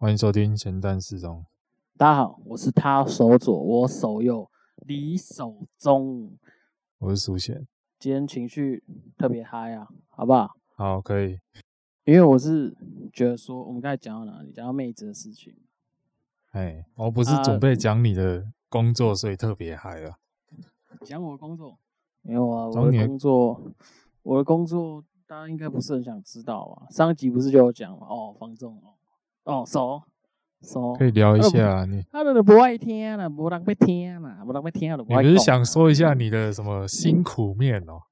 欢迎收听咸蛋时钟。大家好，我是他手左，我手右，你手中。我是苏贤。今天情绪特别嗨啊，好不好？好，可以。因为我是觉得说，我们刚才讲到哪里？讲到妹子的事情。哎，我不是准备讲你的工作，所以特别嗨啊。讲我的工作？没有啊，我的工作，我的工作，大家应该不是很想知道啊。上一集不是就有讲吗？哦，方仲哦。哦，熟熟，可以聊一下你。他都不爱听了，不让被听了，不让被听了。你不是想说一下你的什么辛苦面哦？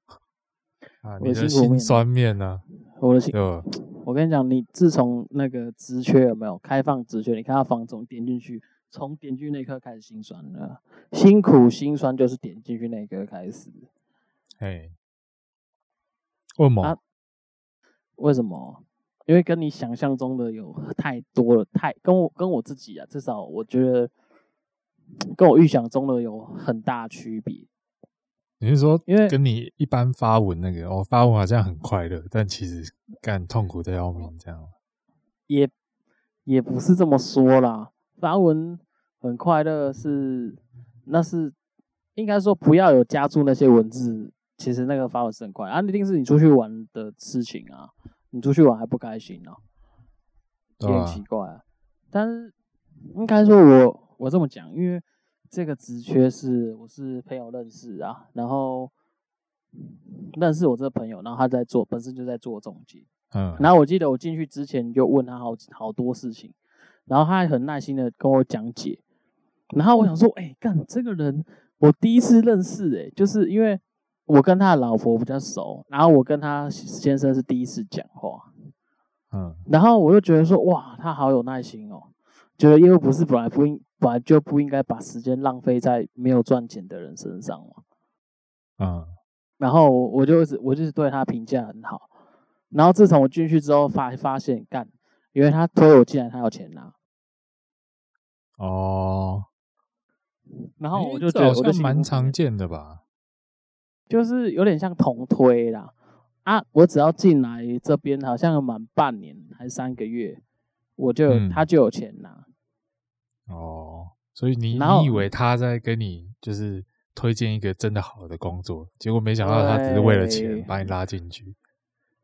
啊，你的辛酸面呢？我的辛，我跟你讲，你自从那个职缺有没有开放职缺？你看到房总点进去，从点进去那一刻开始心酸了，辛苦心酸就是点进去那一刻开始。哎，为什么？为什么？因为跟你想象中的有太多了，太跟我跟我自己啊，至少我觉得跟我预想中的有很大区别。你是说，因为跟你一般发文那个，我、哦、发文好像很快乐，但其实干痛苦的要命，这样？也也不是这么说啦，发文很快乐是，那是应该说不要有加注那些文字，其实那个发文是很快，啊，一定是你出去玩的事情啊。你出去玩还不开心呢？有点奇怪啊。但是应该说我我这么讲，因为这个职缺是我是朋友认识啊，然后认识我这个朋友，然后他在做，本身就在做总结。嗯。然后我记得我进去之前就问他好好多事情，然后他还很耐心的跟我讲解。然后我想说，哎，干这个人我第一次认识，哎，就是因为。我跟他的老婆比较熟，然后我跟他先生是第一次讲话，嗯，然后我就觉得说，哇，他好有耐心哦，觉得因为不是本来不应本来就不应该把时间浪费在没有赚钱的人身上嘛，嗯，然后我就我就是对他评价很好，然后自从我进去之后发发现干，因为他推我进来，他有钱拿，哦，然后我就觉得蛮常见的吧。就是有点像同推啦，啊，我只要进来这边，好像满半年还是三个月，我就、嗯、他就有钱拿。哦，所以你你以为他在跟你就是推荐一个真的好的工作，结果没想到他只是为了钱把你拉进去。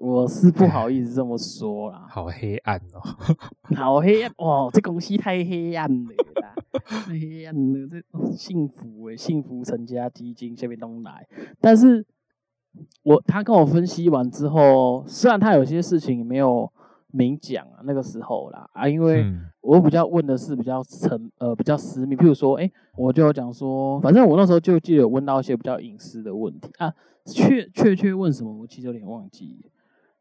我是不好意思这么说啦。好黑暗哦，好黑暗哦，这公司太黑暗了啦，太黑暗了，这幸福诶，幸福成家基金下面都来。但是我他跟我分析完之后，虽然他有些事情没有明讲啊，那个时候啦啊，因为我比较问的是比较沉呃比较私密，譬如说，诶、欸，我就讲说，反正我那时候就记得有问到一些比较隐私的问题啊，确确确问什么，我其实有点忘记。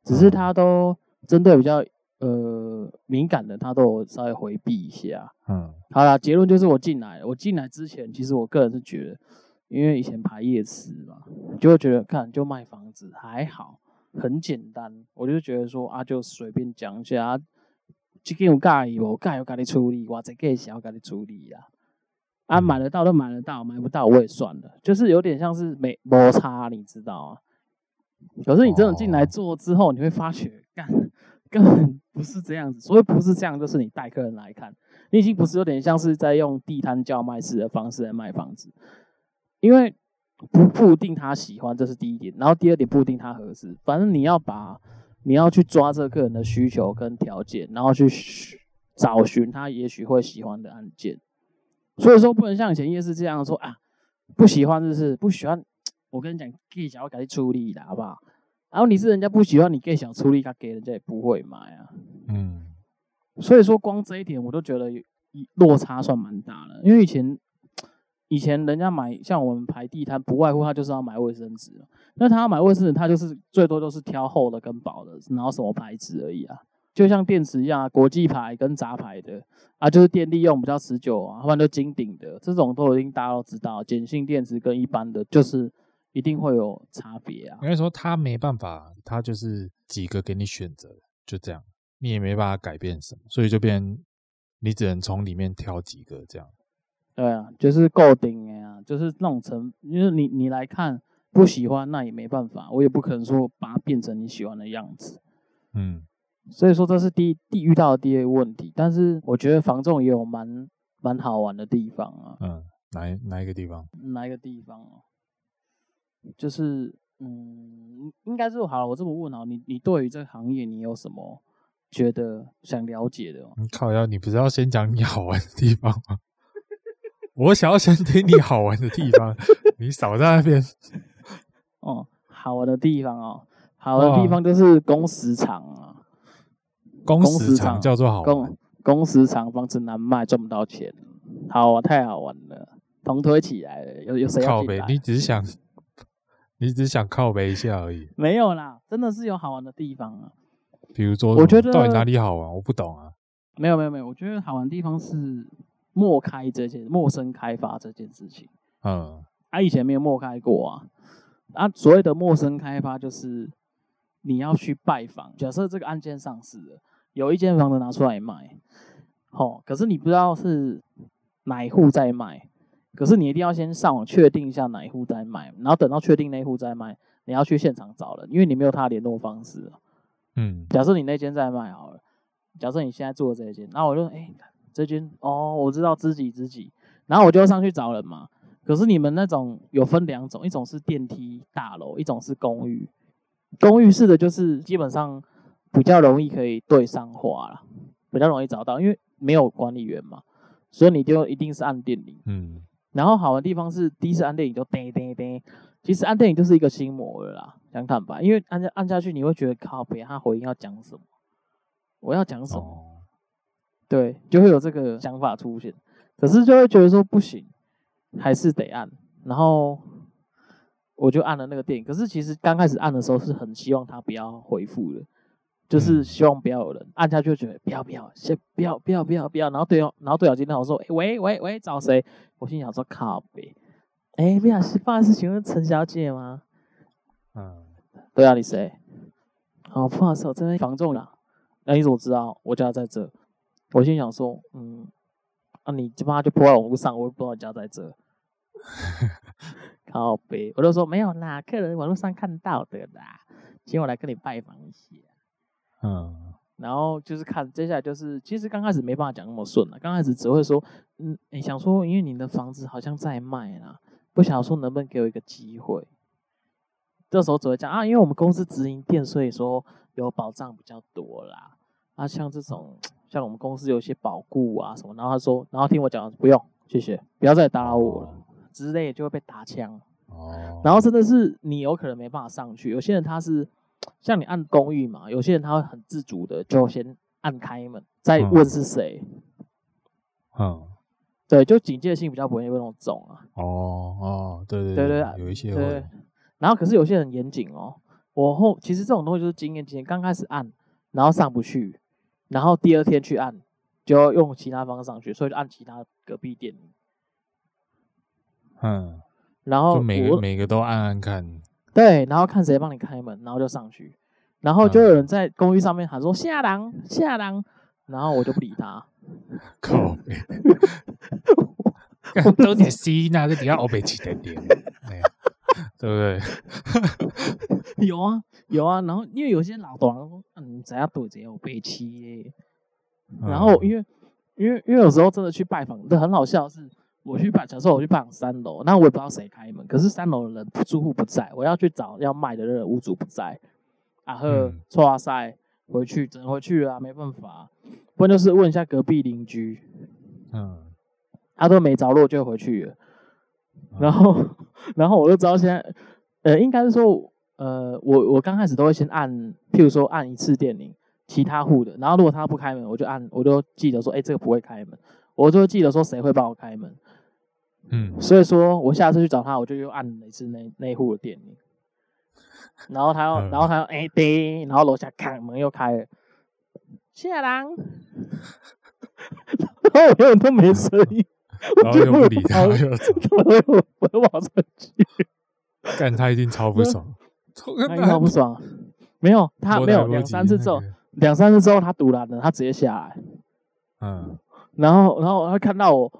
只是他都针对比较呃敏感的，他都稍微回避一下。嗯，好啦，结论就是我进来，我进来之前，其实我个人是觉得，因为以前排夜市嘛，就会觉得看就卖房子还好，很简单。我就觉得说啊，就随便讲一下，这个有介意无？介意我给你处理，我这个想要给你处理啦。啊，买得到都买得到，买不到我也算了，就是有点像是没摩擦，你知道啊。可是你真的进来做之后，你会发觉，干根本不是这样子。所以不是这样，就是你带客人来看，你已经不是有点像是在用地摊叫卖式的方式来卖房子，因为不不一定他喜欢，这是第一点。然后第二点，不一定他合适。反正你要把你要去抓这个客人的需求跟条件，然后去找寻他也许会喜欢的案件。所以说不能像以前夜市这样说啊，不喜欢就是不喜欢。我跟你讲，给想要给你出力的好不好？然后你是人家不喜欢你给想出力，他给人家也不会买啊。嗯，所以说光这一点我都觉得落差算蛮大的。因为以前以前人家买像我们排地摊，不外乎他就是要买卫生纸。那他要买卫生纸，他就是最多就是挑厚的跟薄的，然后什么牌子而已啊。就像电池一样啊，国际牌跟杂牌的啊，就是电力用比较持久啊，不然就金顶的这种都已经大家都知道，碱性电池跟一般的就是。一定会有差别啊！应该说他没办法，他就是几个给你选择，就这样，你也没办法改变什么，所以就变你只能从里面挑几个这样。对啊，就是够顶的呀，就是那种成，因为你你来看不喜欢，那也没办法，我也不可能说把它变成你喜欢的样子。嗯，所以说这是第一第遇到的第一个问题。但是我觉得防重也有蛮蛮好玩的地方啊。嗯，哪一哪一个地方？哪一个地方啊？就是嗯，应该是好了。我这么问啊，你你对于这个行业你有什么觉得想了解的？你 靠要，你不是要先讲你好玩的地方吗？我想要先听你好玩的地方，你少在那边。哦，好玩的地方哦，好玩的地方就是工时长啊。工时长叫做好工工时长，房子难卖，赚不到钱。好啊，太好玩了，同推起来了。有有谁要靠北？你只是想，你只是想靠北一下而已。没有啦，真的是有好玩的地方啊。比如说，我觉得到底哪里好玩？我不懂啊。没有没有没有，我觉得好玩的地方是。陌开这件陌生开发这件事情，嗯，啊，以前没有陌开过啊，啊，所谓的陌生开发就是你要去拜访，假设这个案件上市了，有一间房子拿出来卖，好，可是你不知道是哪一户在卖，可是你一定要先上网确定一下哪一户在卖，然后等到确定那一户在卖，你要去现场找人，因为你没有他的联络方式，嗯，假设你那间在卖好了，假设你现在住的这一间，那我就哎。欸这间哦，我知道知己知己，然后我就上去找人嘛。可是你们那种有分两种，一种是电梯大楼，一种是公寓。公寓式的就是基本上比较容易可以对上话了，比较容易找到，因为没有管理员嘛，所以你就一定是按电铃。嗯。然后好的地方是第一次按电影就叮叮叮，其实按电影就是一个心魔了啦，讲坦白，因为按下按下去你会觉得靠别，他回应要讲什么？我要讲什么？哦对，就会有这个想法出现，可是就会觉得说不行，还是得按。然后我就按了那个电影，可是其实刚开始按的时候是很希望他不要回复的，就是希望不要有人按下去，就觉得不要不要，先不要不要不要不要。然后对哦，然后对讲机跟我说：“喂喂喂，找谁？”我心想说：“靠北，哎，不好意思，不好意思，请问陈小姐吗？”嗯，对啊，你谁？哦，不好意思，我这边房仲了。那你怎么知道我家在这？我心想说，嗯，啊，你这妈就泼在网路上，我也不知道你家在这，靠北，我就说没有啦，客人网络上看到的啦，请我来跟你拜访一下，嗯，然后就是看接下来就是，其实刚开始没办法讲那么顺了，刚开始只会说，嗯，你想说，因为你的房子好像在卖啦，不想说能不能给我一个机会，这时候只会讲啊，因为我们公司直营店，所以说有保障比较多啦，啊，像这种。像我们公司有一些保固啊什么，然后他说，然后听我讲，不用，谢谢，不要再打扰我了，之类就会被打枪。哦。然后真的是你有可能没办法上去，有些人他是像你按公寓嘛，有些人他会很自主的就先按开门，再问是谁。嗯。对，就警戒性比较不会那么重啊。哦哦，对对对对，有一些会。然后可是有些人严谨哦，我后其实这种东西就是经验经验，刚开始按，然后上不去。然后第二天去按，就要用其他方式上去，所以就按其他隔壁店。嗯，然后就每个每个都按按看。对，然后看谁帮你开门，然后就上去，然后就有人在公寓上面喊说下郎下郎，然后我就不理他。靠！都点 C，那就底下欧北起点点，对不对？有啊。有啊，然后因为有些老董说，嗯，怎样对怎样有悲戚。然后因为因为因为有时候真的去拜访，这很好笑是，我去拜，假设我去办三楼，那我也不知道谁开门，可是三楼的人住户不在，我要去找要卖的那个屋主不在，啊呵，哇塞，回去只能回去了，没办法，不然就是问一下隔壁邻居，嗯，他都没着落就回去了，然后 然后我就知道现在，呃，应该是说。呃，我我刚开始都会先按，譬如说按一次电铃，其他户的，然后如果他不开门，我就按，我就记得说，哎、欸，这个不会开门，我就记得说谁会帮我开门，嗯，所以说我下次去找他，我就又按了一次那那户的电铃，然后他要，然后他要，哎、欸，叮，然后楼下开门又开了，谢郎，然后我永远都没声音，然后又不理他，我我又往上去，干他一定超不爽。他一定超不爽，没有他没有两三次之后，两三次之后他堵拦了，他直接下来，嗯，然后然后他看到我，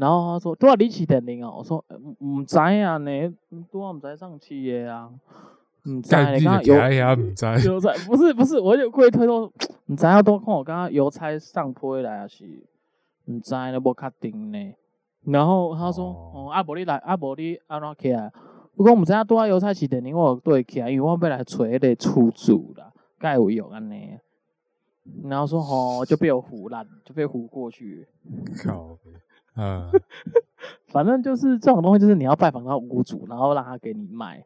然后他说多少你起点零啊？我说唔唔知啊，你多少唔知上去的啊？唔知你刚刚邮邮差不是不是，我就故意推说，唔知要多看我刚刚邮差上坡来啊是唔知呢？无确定呢。然后他说，哦，阿伯你来，阿伯你安怎起来？不过唔知要多邮差是点零我对起来，因为我要来找迄个出租啦，该有用安尼。然后说，哦，就被我唬烂，就被唬过去。靠，嗯，反正就是这种东西，就是你要拜访到屋主，然后让他给你卖。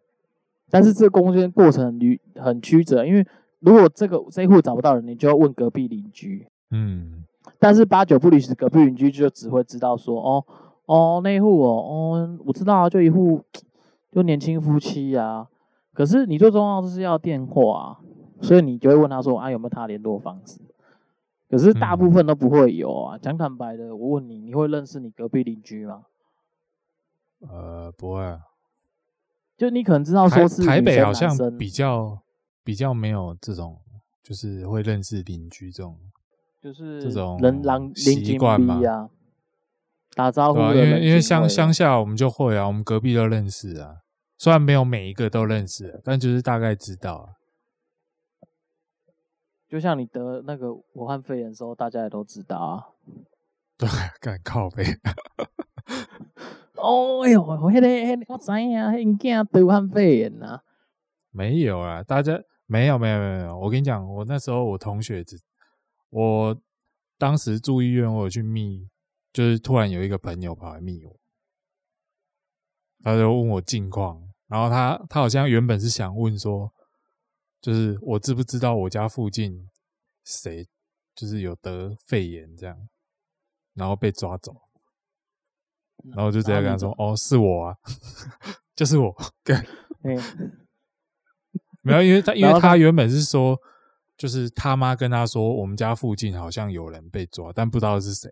但是这中间过程很很曲折，因为如果这个这户找不到人，你就要问隔壁邻居。嗯，但是八九不离十，隔壁邻居就只会知道说，哦哦那户哦哦，我知道啊，就一户就年轻夫妻啊。可是你最重要的是要电话啊，所以你就会问他说啊有没有他联络方式？可是大部分都不会有啊。讲坦白的，我问你，你会认识你隔壁邻居吗？呃，不会啊。就你可能知道，说是台北好像比较比较没有这种，就是会认识邻居这种，就是这种人狼习惯嘛，打招呼。因为因为乡乡下我们就会啊，我们隔壁都认识啊，虽然没有每一个都认识，但就是大概知道啊。就像你得那个武汉肺炎的时候，大家也都知道啊。对，敢靠背。哦，哎呦，我迄个，迄个我知影，迄囝得武汉肺炎呐。没有啊，大家没有，没有，没有。我跟你讲，我那时候我同学只，我当时住医院，我有去密，就是突然有一个朋友跑来密我，他就问我近况，然后他他好像原本是想问说，就是我知不知道我家附近谁就是有得肺炎这样，然后被抓走。然后我就直接跟他说：“哦，是我啊，就是我。”对，没有，因为他 因为他原本是说，就是他妈跟他说，我们家附近好像有人被抓，但不知道是谁。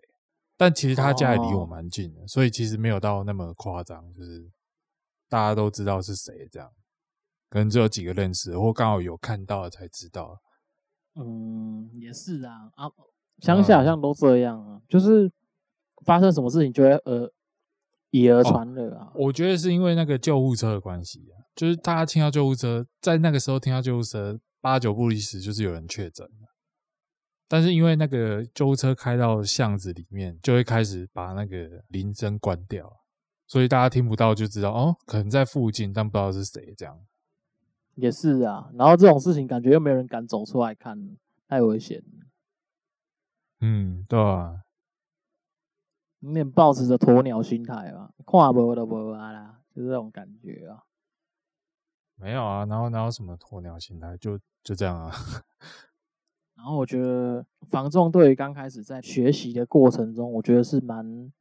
但其实他家也离我蛮近的，哦，所以其实没有到那么夸张，就是大家都知道是谁这样，可能只有几个认识，或刚好有看到才知道。嗯，也是啊，啊，乡下好像都这样啊，就是发生什么事情就会呃。以讹传讹啊！我觉得是因为那个救护车的关系啊，就是大家听到救护车，在那个时候听到救护车，八九不离十就是有人确诊了。但是因为那个救护车开到巷子里面，就会开始把那个铃声关掉，所以大家听不到就知道哦，可能在附近，但不知道是谁这样。也是啊，然后这种事情感觉又没有人敢走出来看，太危险了。嗯，对啊。有点抱持着鸵鸟心态吧，看无就无啊啦，就是这种感觉啊。没有啊，然后哪有什么鸵鸟心态，就就这样啊。然后我觉得防重对于刚开始在学习的过程中，我觉得是蛮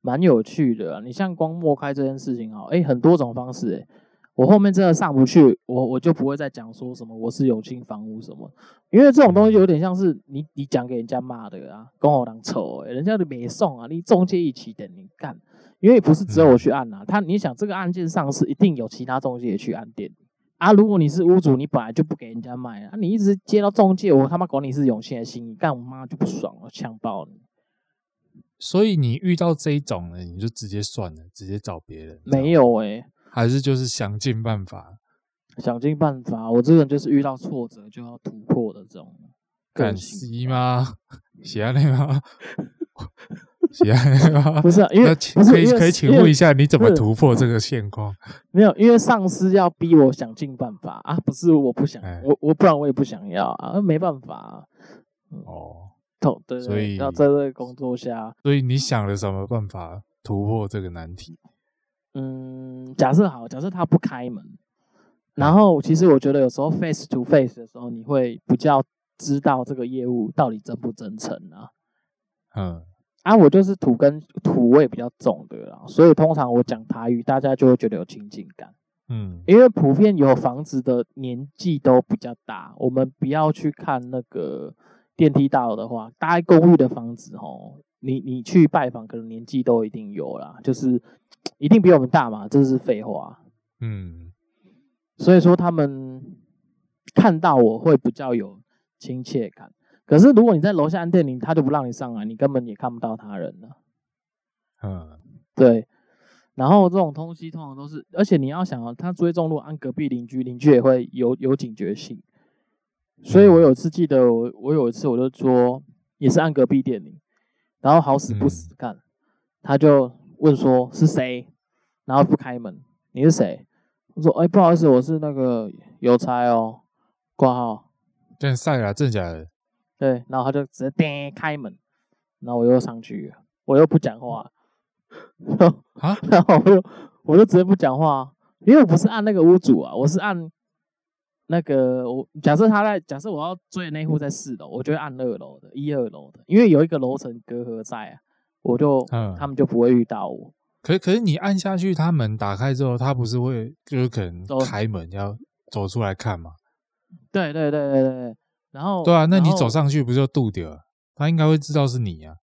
蛮有趣的啊。你像光默开这件事情啊，哎，很多种方式哎。我后面真的上不去，我我就不会再讲说什么我是永庆房屋什么，因为这种东西有点像是你你讲给人家骂的啊，跟我当丑哎，人家都没送啊，你中介一起等你干，因为不是只有我去按啊，他你想这个案件上市一定有其他中介也去按店啊，如果你是屋主，你本来就不给人家卖啊，你一直接到中介，我他妈管你是永庆的心意，干我妈就不爽了，呛爆你。所以你遇到这一种呢，你就直接算了，直接找别人。没有哎、欸。还是就是想尽办法，想尽办法。我这个人就是遇到挫折就要突破的这种。敢吸吗？喜欢那个吗？喜欢那个吗？不是，因为可以可以请问一下，你怎么突破这个现况？没有，因为上司要逼我想尽办法啊，不是我不想，我我不然我也不想要啊，没办法、啊。哦，对对，所以要在这个工作下，所以你想了什么办法突破这个难题？嗯，假设好，假设他不开门，然后其实我觉得有时候 face to face 的时候，你会比较知道这个业务到底真不真诚啊。嗯，啊，我就是土跟土味比较重的啦，所以通常我讲台语，大家就会觉得有亲近感。嗯，因为普遍有房子的年纪都比较大，我们不要去看那个电梯大楼的话，大概公寓的房子哦，你你去拜访，可能年纪都一定有啦，就是。一定比我们大嘛？这是废话。嗯，所以说他们看到我会比较有亲切感。可是如果你在楼下按电铃，他就不让你上来，你根本也看不到他人了。嗯，对。然后这种东西通常都是，而且你要想啊，他追踪如果按隔壁邻居，邻居也会有有警觉性。所以我有一次记得我我有一次我就说也是按隔壁电铃，然后好死不死干，嗯、他就问说是谁，然后不开门，你是谁？我说哎、欸、不好意思，我是那个邮差哦，挂号。这样晒了，真的假的？对，然后他就直接叮开门，然后我又上去，我又不讲话。啊？然后我就我就直接不讲话，因为我不是按那个屋主啊，我是按那个我假设他在假设我要追的那户在四楼，我就会按二楼的一二楼的，因为有一个楼层隔阂在啊，我就、嗯、他们就不会遇到我。可可是你按下去，他门打开之后，他不是会就是可能开门要走出来看吗？对对对对对，然后对啊，那你走上去不就渡掉了？他应该会知道是你呀、啊。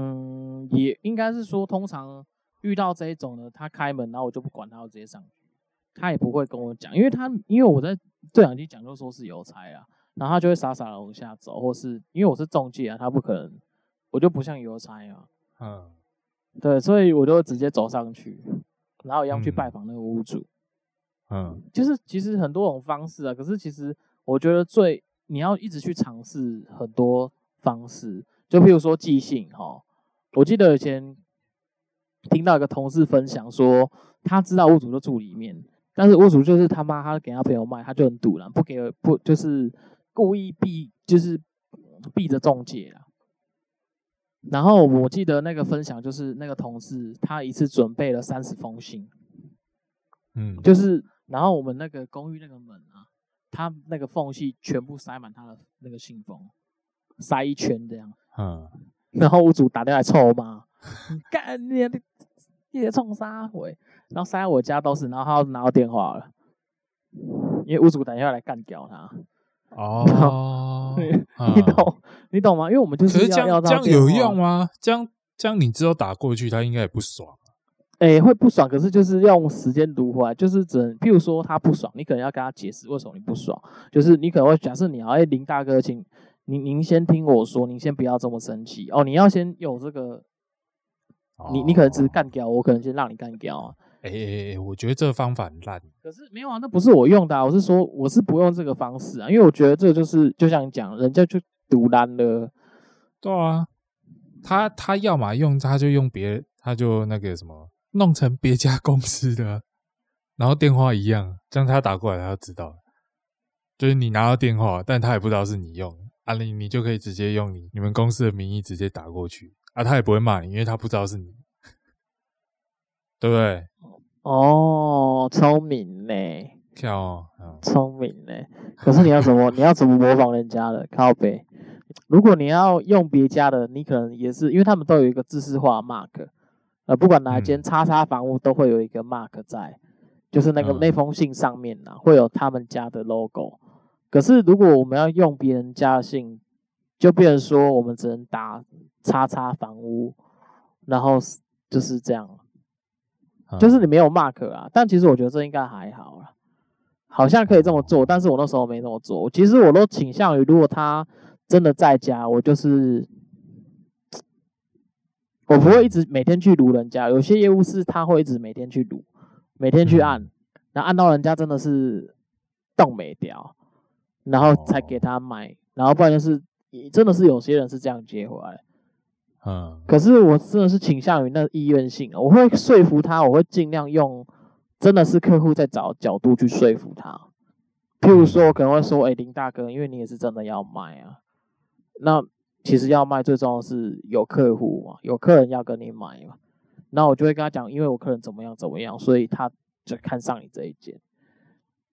嗯，也应该是说，通常遇到这一种呢，他开门，然后我就不管他，我直接上去，他也不会跟我讲，因为他因为我在对讲机讲，就说是邮差啊，然后他就会傻傻的往下走，或是因为我是中介啊，他不可能，我就不像邮差啊，嗯，对，所以我就直接走上去，然后一样去拜访那个屋主，嗯，就是其实很多种方式啊，可是其实我觉得最你要一直去尝试很多方式，就譬如说寄信哈。我记得以前听到一个同事分享说，他知道屋主就住里面，但是屋主就是他妈，他给他朋友卖，他就很堵了，不给不就是故意避，就是避着中介啦。然后我记得那个分享就是那个同事，他一次准备了三十封信，嗯，就是然后我们那个公寓那个门啊，他那个缝隙全部塞满他的那个信封，塞一圈这样，嗯。然后屋主打电话来臭骂，干你你你在冲啥回？然后塞在我家都是，然后他拿到电话了，因为屋主打电话来干掉他。哦，你懂你懂吗？因为我们就是要要这样有用吗？这样这样你知道打过去，他应该也不爽。哎，会不爽，可是就是要用时间读回来，就是只能，譬如说他不爽，你可能要跟他解释为什么你不爽，就是你可能会假设你要哎林大哥请。您您先听我说，您先不要这么生气哦。你要先有这个，你你可能只是干掉我，可能先让你干掉啊。哎哎哎，我觉得这个方法很烂。可是没有啊，那不是我用的啊，我是说我是不用这个方式啊，因为我觉得这就是就像你讲，人家就独烂了。对啊，他他要么用他就用别，他就那个什么弄成别家公司的，然后电话一样，这样他打过来他就知道，就是你拿到电话，但他也不知道是你用。啊，你你就可以直接用你你们公司的名义直接打过去啊，他也不会骂你，因为他不知道是你，对不对？哦，聪明呢，跳哦，聪明呢。可是你要怎么 你要怎么模仿人家的？靠北。如果你要用别家的，你可能也是，因为他们都有一个知识化 mark，呃，不管哪一间叉叉房屋都会有一个 mark 在，就是那个那封信上面呢，会有他们家的 logo。可是，如果我们要用别人家的信，就变成说我们只能打叉叉房屋，然后就是这样，就是你没有 mark 啊。但其实我觉得这应该还好啦，好像可以这么做。但是我那时候没这么做。其实我都倾向于，如果他真的在家，我就是我不会一直每天去撸人家。有些业务是他会一直每天去撸，每天去按，然后按到人家真的是动没掉。然后才给他买，然后不然就是，真的是有些人是这样接回来，嗯，可是我真的是倾向于那意愿性，我会说服他，我会尽量用，真的是客户在找角度去说服他，譬如说我可能会说，哎，林大哥，因为你也是真的要卖啊，那其实要卖最重要的是有客户嘛，有客人要跟你买嘛，那我就会跟他讲，因为我客人怎么样怎么样，所以他就看上你这一件。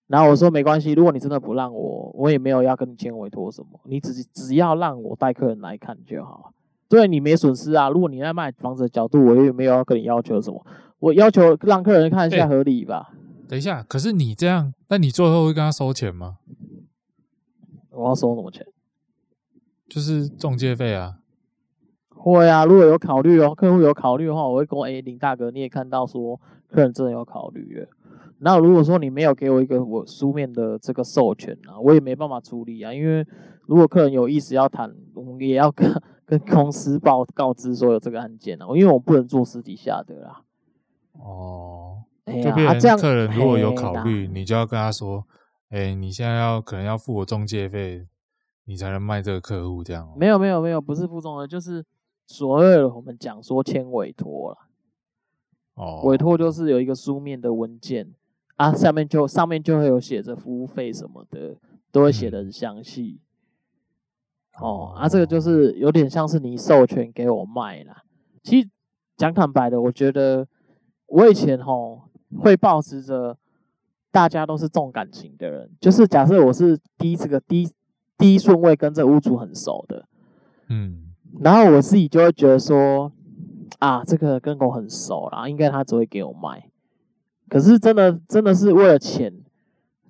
然后我说没关系，如果你真的不让我，我也没有要跟你签委托什么，你只只要让我带客人来看就好，对你没损失啊。如果你在卖房子的角度，我也没有要跟你要求什么，我要求让客人看一下合理吧。欸，等一下，可是你这样，那你最后会跟他收钱吗？我要收什么钱？就是中介费啊。会啊，如果有考虑哦，客户有考虑的话，我会跟我哎林大哥，你也看到说客人真的有考虑了。那如果说你没有给我一个我书面的这个授权啊，我也没办法处理啊。因为如果客人有意思要谈，我们也要跟跟公司报告知说有这个案件啊。因为我不能做私底下的啦。哦，哎呀就变啊这样成客人如果有考嘿虑，你就要跟他说，哎，你现在要可能要付我中介费，你才能卖这个客户这样哦。没有没有没有，不是付中的，就是所谓的我们讲说签委托了。哦，委托就是有一个书面的文件啊，下面就上面就会有写着服务费什么的，都会写的很详细。哦，啊，这个就是有点像是你授权给我卖啦。其实讲坦白的，我觉得我以前吼会保持着大家都是重感情的人，就是假设我是第一这个第一第一顺位跟这屋主很熟的，嗯然后我自己就会觉得说，啊，这个跟我很熟啦，应该他只会给我卖。可是真的真的是为了钱，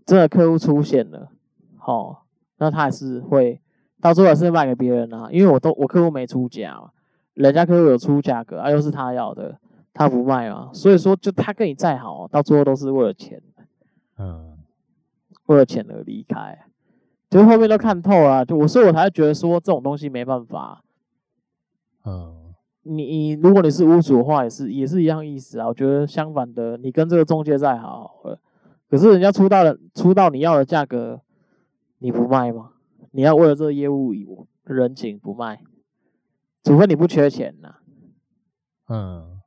真的客户出现了，哦，那他还是会到最后还是卖给别人啊，因为我都我客户没出价嘛，人家客户有出价格啊，又是他要的，他不卖嘛，所以说就他跟你再好，到最后都是为了钱，嗯为了钱而离开，就后面都看透了，就我所以我才会觉得说这种东西没办法。嗯，你你如果你是屋主的话，也是也是一样意思啊。我觉得相反的，你跟这个中介再好好了，可是人家出到了出到你要的价格，你不卖吗？你要为了这个业务人情不卖，除非你不缺钱呐、啊，嗯，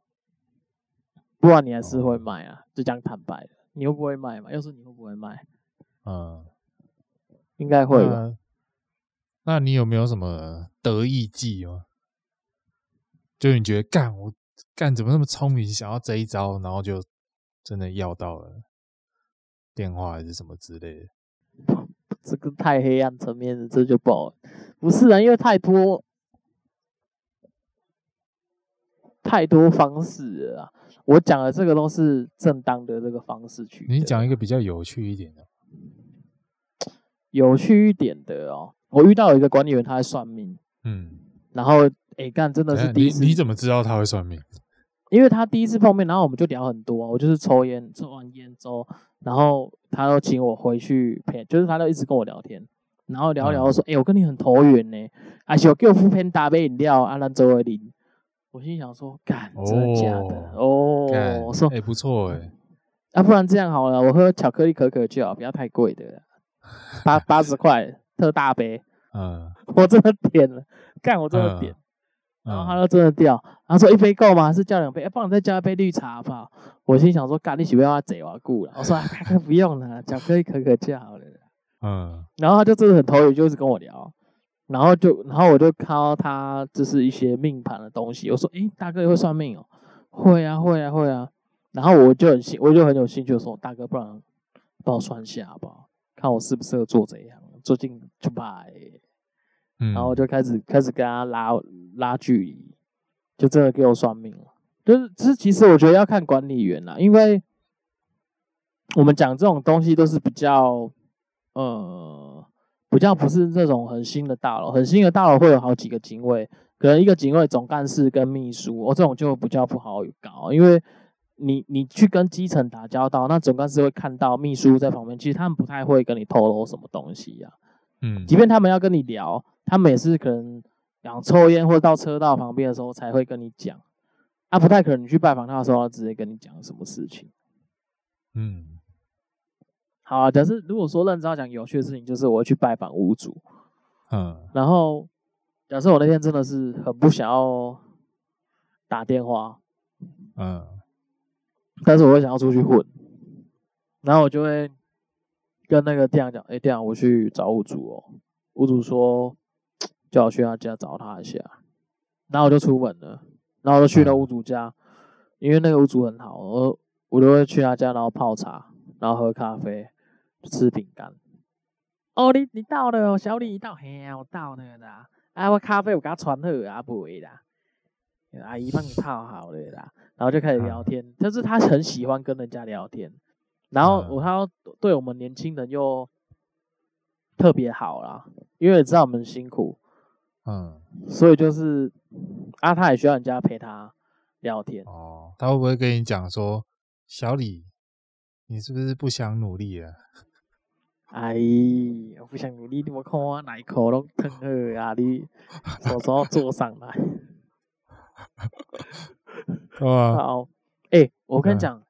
不然你还是会卖啊。就讲坦白的，你会不会卖嘛？要是你会不会卖？嗯，应该会吧。那那你有没有什么得意技吗？就你觉得干我干怎么那么聪明，想要这一招，然后就真的要到了电话还是什么之类的？这个太黑暗层面的，这就不好。不是啊，因为太多太多方式了啊。我讲的这个都是正当的这个方式去。你讲一个比较有趣一点的。有趣一点的哦。我遇到有一个管理员，他在算命。嗯。然后，哎，干真的是第一次。你你怎么知道他会算命？因为他第一次碰面，然后我们就聊很多。我就是抽烟，抽完烟之后，然后他又请我回去陪，就是他都一直跟我聊天，然后聊聊说：“哎、嗯，我跟你很投缘呢。”啊，小给我敷片搭杯饮料，阿兰周围林。我心想说：“干，真的假的？哦，我说，哎，不错哎。啊，不然这样好了，我喝巧克力可可就好，不要太贵的，八八十块特大杯。嗯，我真的点了，干，我真的点。嗯”然后他就真的掉，他说一杯够吗？还是叫两杯？哎，帮你再加一杯绿茶好不好？我心想说，干你喜不要贼娃顾了？我说啊，不用了，巧克力可可就好了。嗯，然后他就真的很投缘，就一直跟我聊。然后就，然后我就看到他就是一些命盘的东西。我说，诶，大哥也会算命哦？会啊，会啊，会啊。然后我就很兴，我就很有兴趣的说，大哥，不然帮我算一下好不好？看我适不适合做这样。最近就拜。然后就开始开始跟他拉拉距离，就真的给我算命了。就是，其实我觉得要看管理员啦，因为我们讲这种东西都是比较，呃，比较不是那种很新的大楼，很新的大楼会有好几个警卫，可能一个警卫总干事跟秘书，我、哦、这种就比较不好搞，因为你你去跟基层打交道，那总干事会看到秘书在旁边，其实他们不太会跟你透露什么东西呀、嗯，即便他们要跟你聊，他们也是可能想抽烟或者到车道旁边的时候才会跟你讲，啊，不太可能你去拜访他的时候，他直接跟你讲什么事情。嗯，好啊，但是如果说认真要讲有趣的事情，就是我会去拜访屋主，嗯，然后假设我那天真的是很不想要打电话，嗯，但是我会想要出去混，然后我就会。跟那个店长讲，哎、欸，店长，我去找屋主哦。屋主说叫我去他家找他一下，然后我就出门了，然后我就去了屋主家，因为那个屋主很好，我我就会去他家，然后泡茶，然后喝咖啡，吃饼干。哦，你你到了哦，小李你到，嘿呀，我到了啦。啊，我咖啡我给他传好啊，不会啦，阿姨帮你泡好了啦。然后就开始聊天，嗯、就是他很喜欢跟人家聊天。然后我他对我们年轻人又特别好啦，因为知道我们辛苦，嗯，所以就是啊，他也需要人家陪他聊天。哦，他会不会跟你讲说，小李，你是不是不想努力了？哎，我不想努力，你我看我哪一口都疼了啊！你什么时候坐上来？啊好。哎、欸，我跟你讲，嗯、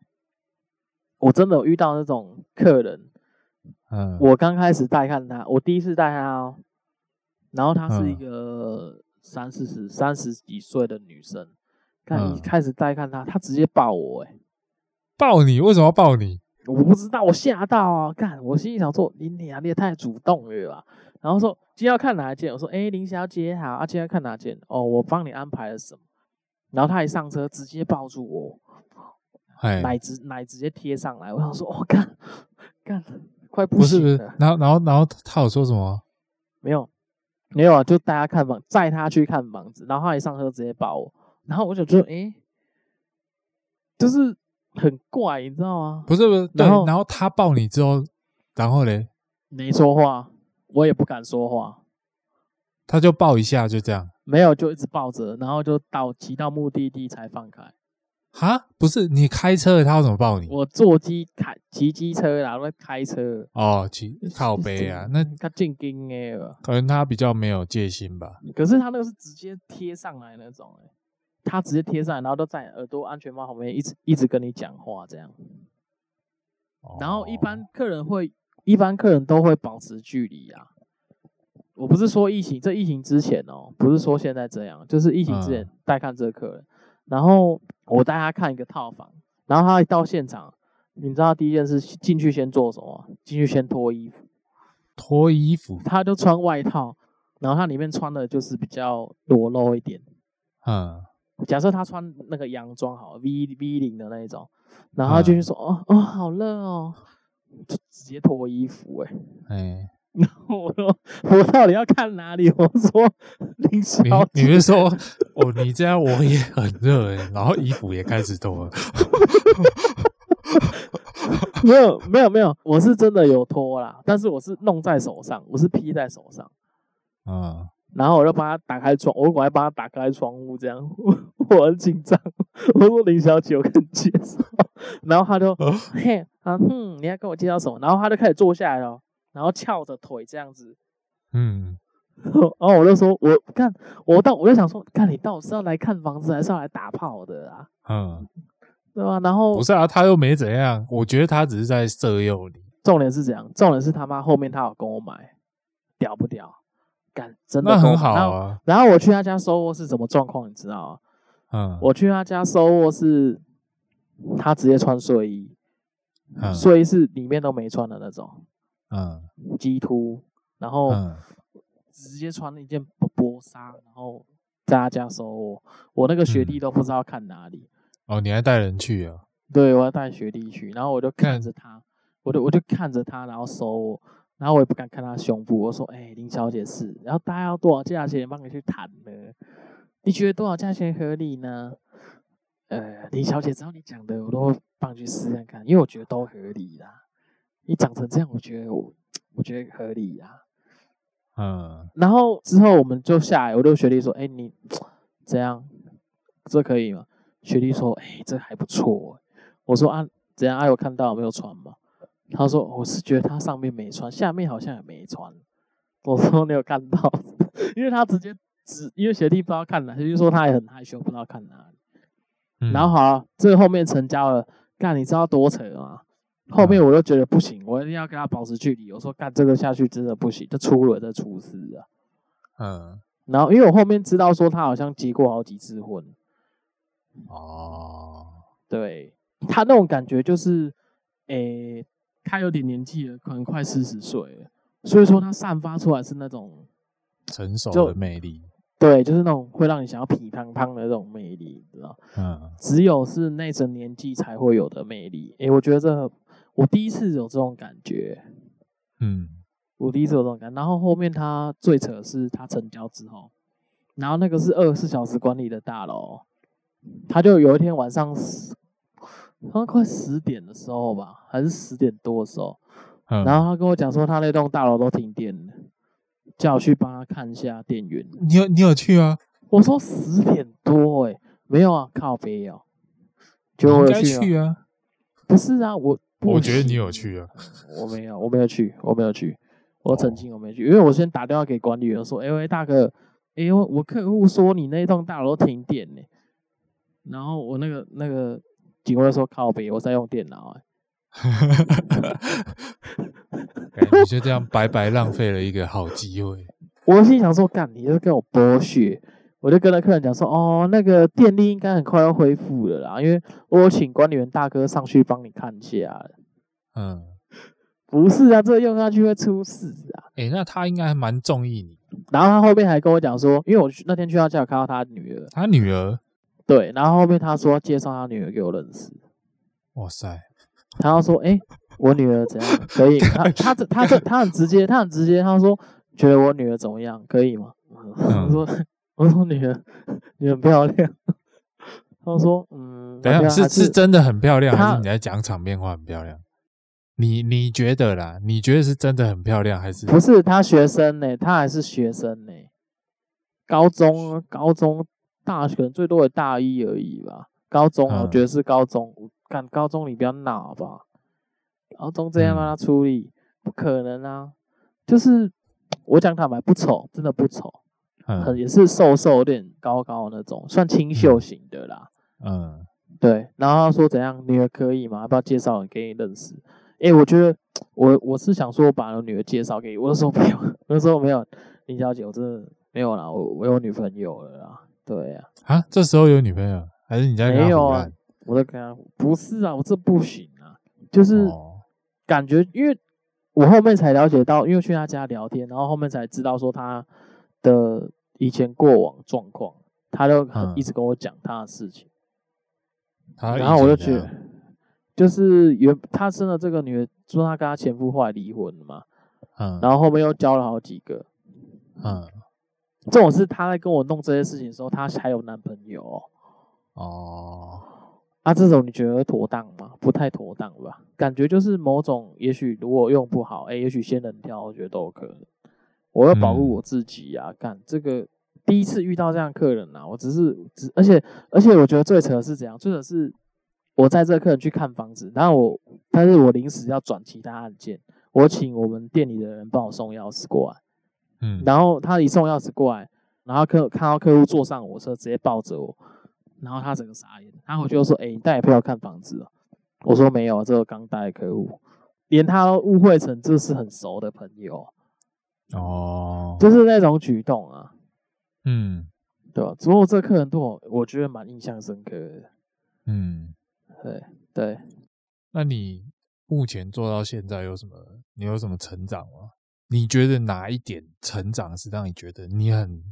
我真的有遇到那种客人。嗯，我刚开始带看他，我第一次带他哦，然后她是一个三四十、三十几岁的女生，但一开始带看他，她直接抱我，哎，抱你？为什么要抱你？我不知道，我吓到啊！干，我心里想说，你你啊，你也太主动了吧？然后说今天要看哪一件？我说，哎，林小姐好，啊，今天要看哪件？哦，我帮你安排了什么？然后他一上车，直接抱住我，哎，奶直奶直接贴上来，我想说，我干干。快不，不是不是，然后然后然后他有说什么？没有，没有啊，就带他看房，载他去看房子，然后他一上车直接抱我，然后我就觉得，哎，就是很怪，你知道吗？不是不是，然后然后他抱你之后，然后嘞，没说话，我也不敢说话，他就抱一下，就这样，没有，就一直抱着，然后就到骑到目的地才放开。哈，不是你开车，他要怎么抱你？我坐机开骑机车啦，然后开车哦，骑靠背啊，那他正经哎，可能他比较没有戒心吧。可是他那个是直接贴上来那种，哎，他直接贴上来，然后都在耳朵安全帽旁边一直一直跟你讲话这样。然后一般客人会，一般客人都会保持距离啊。我不是说疫情，这疫情之前哦，不是说现在这样，就是疫情之前带看这个客人。然后我带他看一个套房，然后他一到现场，你知道第一件事进去先做什么？进去先脱衣服，脱衣服，他就穿外套，然后他里面穿的就是比较裸露一点。嗯，假设他穿那个洋装好，V V 领的那一种，然后他就去说：“嗯、哦哦，好热哦！”就直接脱衣服、欸，哎，哎。然后我说，我到底要看哪里？我说林小姐，你你是说哦，你这样我也很热哎，然后衣服也开始脱了。没有没有没有，我是真的有脱啦，但是我是弄在手上，我是披在手上。嗯，然后我就帮他打开窗，我我还帮他打开窗户，这样 我，很紧张。我说林小姐，我跟你介绍。然后他就、啊、嘿啊哼，你要跟我介绍什么？然后他就开始坐下来了。然后翘着腿这样子，嗯，然后我就说，我看我到我就想说，看你到底是要来看房子还是要来打炮的啊？嗯，对吧？然后不是啊，他又没怎样，我觉得他只是在色诱你。重点是怎样，重点是他妈后面他有跟我买，屌不屌？干真的很好啊。然后我去他家收货是什么状况？你知道啊？嗯，我去他家收货是，他直接穿睡衣，嗯、睡衣是里面都没穿的那种。嗯，激突，然后直接穿了一件薄纱，然后在他家收我。我那个学弟都不知道看哪里。哦，你还带人去啊？对，我要带学弟去，然后我就看着他，我就我就看着他，然后收我，然后我也不敢看他胸部。我说：“哎，林小姐是，然后大家要多少价钱帮你去谈呢？你觉得多少价钱合理呢？”呃，林小姐，只要你讲的，我都帮你去试看看，因为我觉得都合理啦。你长成这样，我觉得我我觉得合理呀、啊。嗯，然后之后我们就下来，我就学弟说：“哎、欸，你怎样？这可以吗？”学弟说：“哎、欸，这还不错。”我说：“啊，怎样？啊，有看到没有穿吗？”他说：“我是觉得他上面没穿，下面好像也没穿。”我说：“你有看到？” 因为他直接指，因为学弟不知道看哪，学弟说他也很害羞，不知道看哪里。嗯、然后好了，这个后面成交了，干，你知道多扯吗？后面我就觉得不行，我一定要跟他保持距离。我说干这个下去真的不行，这出了这出事啊。嗯，然后因为我后面知道说他好像结过好几次婚。哦，对，他那种感觉就是，诶、欸，他有点年纪了，可能快四十岁了，所以说他散发出来是那种成熟的魅力。对，就是那种会让你想要痞胖胖的那种魅力，你知道？嗯，只有是那种年纪才会有的魅力。诶、欸，我觉得这。我第一次有这种感觉，嗯，我第一次有这种感觉。然后后面他最扯的是他成交之后，然后那个是二十四小时管理的大楼，他就有一天晚上十，好像快十点的时候吧，还是十点多的时候，嗯，然后他跟我讲说他那栋大楼都停电了，叫我去帮他看一下电源。你有你有去啊？我说十点多，欸，没有啊，靠边哦，就去啊？不是啊，我。我觉得你有去啊，我没有，我没有去，我没有去，我澄清我没去，因为我先打电话给管理员说，哎喂，大哥，哎我客户说你那栋大楼停电呢，然后我那个那个警卫说靠北，我在用电脑哎。感觉就这样白白浪费了一个好机会。我心想说，干，你就跟我剥削。我就跟那客人讲说，哦，那个电力应该很快要恢复了啦，因为我请管理员大哥上去帮你看一下。嗯，不是啊，这个用下去会出事啊。诶、欸，那他应该还蛮中意你。然后他后面还跟我讲说，因为我那天去他家有看到他女儿，他女儿，对，然后后面他说介绍他女儿给我认识。哇塞，他要说，诶、欸，我女儿怎样？可以？他他这他这他很直接，他很直接，他说觉得我女儿怎么样？可以吗？嗯、我说。我说女儿，女儿很漂亮。他说：“嗯，等下是是，真的很漂亮，还是你在讲场面话很漂亮？你你觉得啦？你觉得是真的很漂亮，还是不是？他学生呢、欸？他还是学生呢、欸？高中、高中、大学最多的大一而已吧？高中，我觉得是高中。干、嗯、高中你不要闹吧？高中这样让他处理、嗯，不可能啊！就是我讲坦白，不丑，真的不丑。”很也是瘦瘦有点高高的那种，算清秀型的啦。嗯，对。然后他说怎样，女儿可以吗？要不要介绍给你认识？哎、欸，我觉得我我是想说把我女儿介绍给你。我就说没有，我就说没有，林小姐，我真的没有啦，我我有女朋友了啦。对呀、啊。啊，这时候有女朋友，还是你在跟他？没有啊，我在跟他。不是啊，我这不行啊，就是感觉，因为我后面才了解到，因为去他家聊天，然后后面才知道说他的。以前过往状况，他都一直跟我讲他的事情，嗯、然后我就觉得，就是原他生了这个女儿，说他跟他前夫后来离婚了嘛，嗯，然后后面又交了好几个，嗯，这种是他在跟我弄这些事情的时候，他还有男朋友哦，哦，啊，这种你觉得妥当吗？不太妥当吧？感觉就是某种，也许如果用不好，哎、欸，也许仙人跳，我觉得都有可能。我要保护我自己呀、啊！干、嗯、这个第一次遇到这样客人呐、啊，我只是只而且而且我觉得最扯的是怎样？最扯是我带这个客人去看房子，然后我但是我临时要转其他案件，我请我们店里的人帮我送钥匙过来，嗯，然后他一送钥匙过来，然后客看到客户坐上我车，直接抱着我，然后他整个傻眼，他回去就说：“哎、欸，你带也不要看房子了。”我说：“没有，这个刚带的客户，连他都误会成这是很熟的朋友。”哦，就是那种举动啊，嗯，对吧？只不过这客人对我，我觉得蛮印象深刻的。嗯，对对。那你目前做到现在有什么？你有什么成长吗？你觉得哪一点成长是让你觉得你很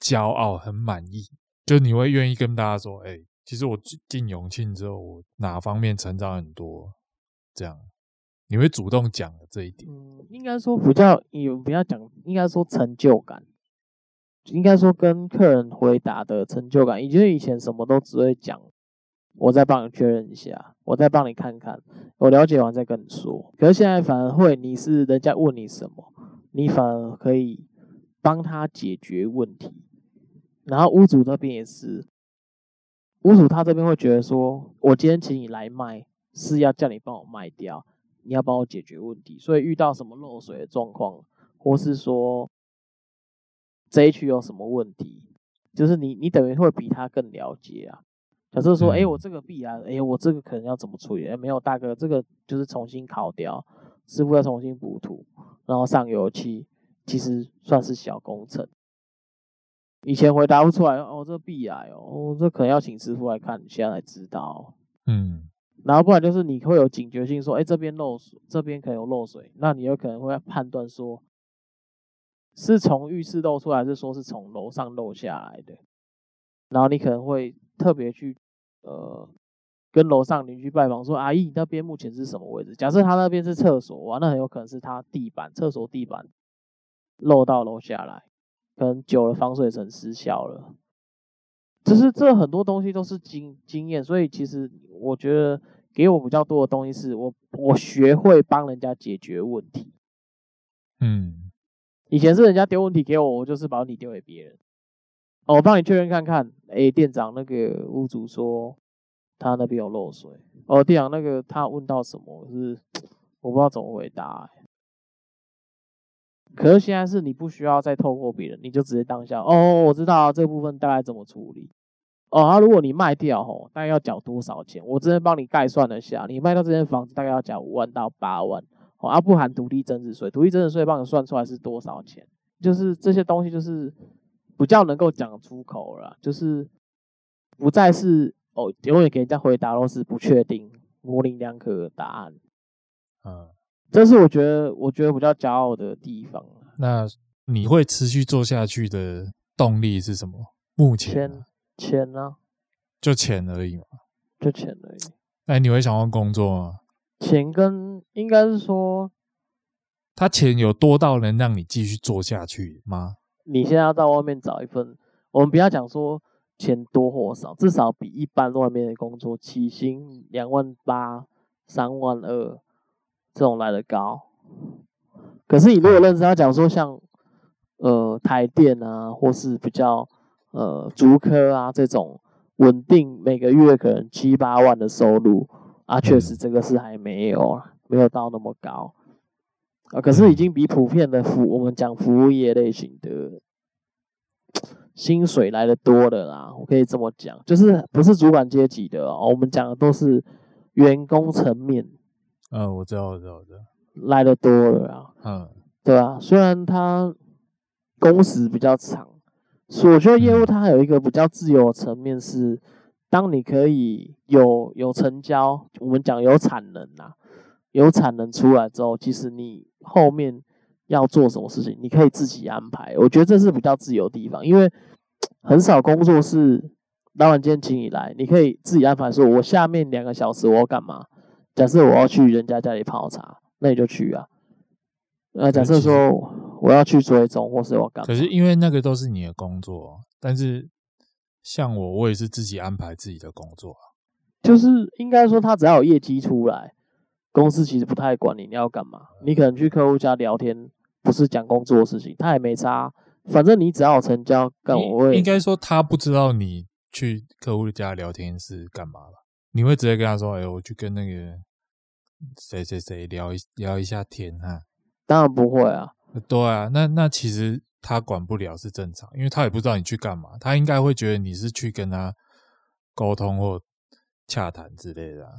骄傲、很满意？就你会愿意跟大家说：“哎、欸，其实我进永庆之后，我哪方面成长很多？”这样。你会主动讲的这一点，嗯，应该说比较有比较讲，应该说成就感，应该说跟客人回答的成就感，以前以前什么都只会讲，我再帮你确认一下，我再帮你看看，我了解完再跟你说。可是现在反而会，你是人家问你什么，你反而可以帮他解决问题。然后屋主那边也是，屋主他这边会觉得说，我今天请你来卖，是要叫你帮我卖掉。你要帮我解决问题，所以遇到什么漏水的状况，或是说这一区有什么问题，就是你你等于会比他更了解啊。假设说，哎、欸，我这个必然，哎、欸，我这个可能要怎么处理？哎、欸，没有大哥，这个就是重新烤掉，师傅要重新补涂，然后上油漆，其实算是小工程。以前回答不出来，哦，这壁癌哦，这可能要请师傅来看，你现在才知道。嗯。然后不然就是你会有警觉性，说，哎，这边漏水，这边可能有漏水，那你有可能会判断说，是从浴室漏出来，还是说是从楼上漏下来的？然后你可能会特别去，呃，跟楼上邻居拜访，说，阿姨，你那边目前是什么位置？假设他那边是厕所，哇，那很有可能是他地板，厕所地板漏到楼下来，可能久了防水层失效了。只是这很多东西都是经经验，所以其实我觉得给我比较多的东西是我我学会帮人家解决问题。嗯，以前是人家丢问题给我，我就是把问题丢给别人。哦，我帮你确认看看。哎，店长，那个屋主说他那边有漏水。哦，店长，那个他问到什么？是 我不知道怎么回答。可是现在是你不需要再透过别人，你就直接当下哦，我知道这部分大概怎么处理。哦，啊，如果你卖掉吼，大概要缴多少钱？我之前帮你概算了下，你卖掉这间房子大概要缴五万到八万，哦，啊，不含土地增值税，土地增值税帮你算出来是多少钱？就是这些东西就是比较能够讲出口了，就是不再是哦，永远给人家回答都是不确定、模棱两可的答案。嗯，这是我觉得我觉得比较骄傲的地方。那你会持续做下去的动力是什么？目前、啊？钱呢、啊？就钱而已嘛，就钱而已。哎你会想换工作吗？钱跟应该是说，他钱有多到能让你继续做下去吗？你现在要到外面找一份，我们不要讲说钱多或少，至少比一般外面的工作起薪两万八、三万二这种来的高。可是你如果认真要讲说像，像呃台电啊，或是比较。呃，竹科啊，这种稳定每个月可能七八万的收入啊，确实这个是还没有，没有到那么高啊。可是已经比普遍的服，我们讲服务业类型的薪水来的多了啦。我可以这么讲，就是不是主管阶级的哦，我们讲的都是员工层面。嗯，我知道，我知道，我知道，来的多了啊。嗯，对啊，虽然他工时比较长。所以我觉得业务它还有一个比较自由的层面是，当你可以有有成交，我们讲有产能呐、啊，有产能出来之后，其实你后面要做什么事情，你可以自己安排。我觉得这是比较自由的地方，因为很少工作是老板今天请你来，你可以自己安排，说我下面两个小时我要干嘛？假设我要去人家家里泡茶，那你就去啊。呃，假设说。我要去追踪，或是我干嘛？可是因为那个都是你的工作，但是像我，我也是自己安排自己的工作。就是应该说，他只要有业绩出来，公司其实不太管你你要干嘛。你可能去客户家聊天，不是讲工作的事情，他也没差。反正你只要有成交，干我会。应该说，他不知道你去客户家聊天是干嘛吧？你会直接跟他说：“哎，我去跟那个谁谁谁聊一聊一下天哈。”当然不会啊。对啊，那那其实他管不了是正常，因为他也不知道你去干嘛，他应该会觉得你是去跟他沟通或洽谈之类的啊。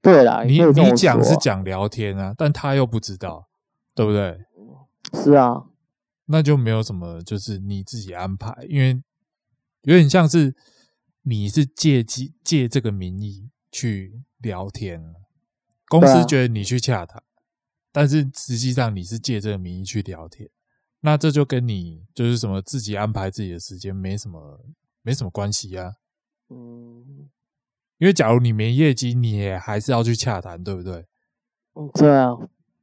对啦，你你讲是讲聊天啊，但他又不知道，对不对？是啊，那就没有什么，就是你自己安排，因为有点像是你是借机借这个名义去聊天，公司觉得你去洽谈。但是实际上你是借这个名义去聊天，那这就跟你就是什么自己安排自己的时间没什么没什么关系啊。嗯，因为假如你没业绩，你也还是要去洽谈，对不对？嗯，对啊，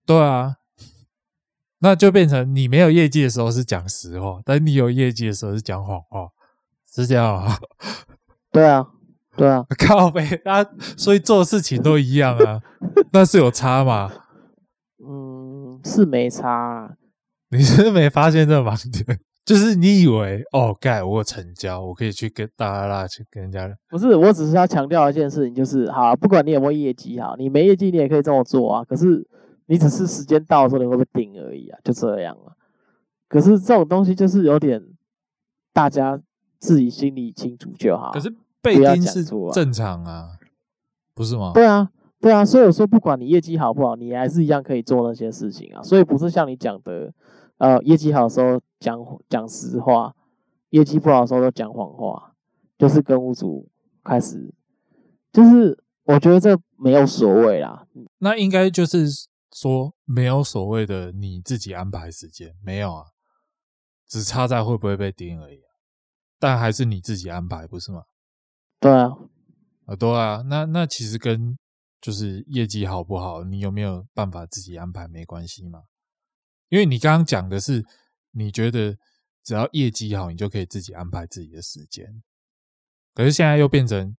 对啊。那就变成你没有业绩的时候是讲实话，但你有业绩的时候是讲谎话，是这样啊？对啊，对啊。靠北啊，所以做事情都一样啊，那是有差嘛？嗯，是没差啊。你是没发现这个盲点？就是你以为哦，盖我有成交，我可以去跟大拉拉去跟人家。不是，我只是要强调一件事情，就是好，不管你有没有业绩，好，你没业绩你也可以这么做啊。可是你只是时间到的时候你会不会顶而已啊，就这样啊。可是这种东西就是有点大家自己心里清楚就好。可是被盯是正常啊，不是吗？对啊。对啊，所以我说，不管你业绩好不好，你还是一样可以做那些事情啊。所以不是像你讲的，呃，业绩好的时候讲讲实话，业绩不好的时候都讲谎话，就是跟屋主开始，就是我觉得这没有所谓啦。那应该就是说没有所谓的你自己安排时间，没有啊，只差在会不会被盯而已。但还是你自己安排，不是吗？对啊，啊对啊，那那其实跟。就是业绩好不好，你有没有办法自己安排没关系嘛？因为你刚刚讲的是，你觉得只要业绩好，你就可以自己安排自己的时间。可是现在又变成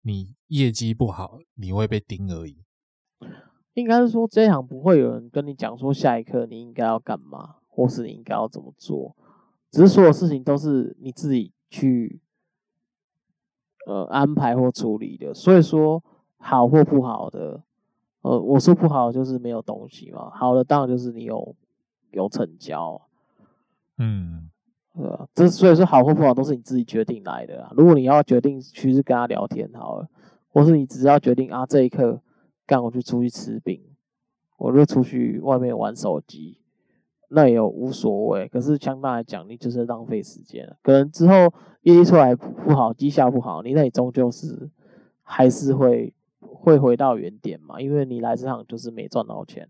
你业绩不好，你会被盯而已。应该是说，这一行不会有人跟你讲说下一刻你应该要干嘛，或是你应该要怎么做，只是所有事情都是你自己去呃安排或处理的。所以说。好或不好的，呃，我说不好就是没有东西嘛。好的当然就是你有有成交，嗯，呃，这所以说好或不好都是你自己决定来的啊。如果你要决定去跟他聊天好了，或是你只要决定啊这一刻干我就出去吃饼，我就出去外面玩手机，那也无所谓。可是相当来讲，你就是浪费时间了。可能之后业绩出来不好，绩效不好，你那里终究是还是会会回到原点嘛，因为你来这行就是没赚到钱，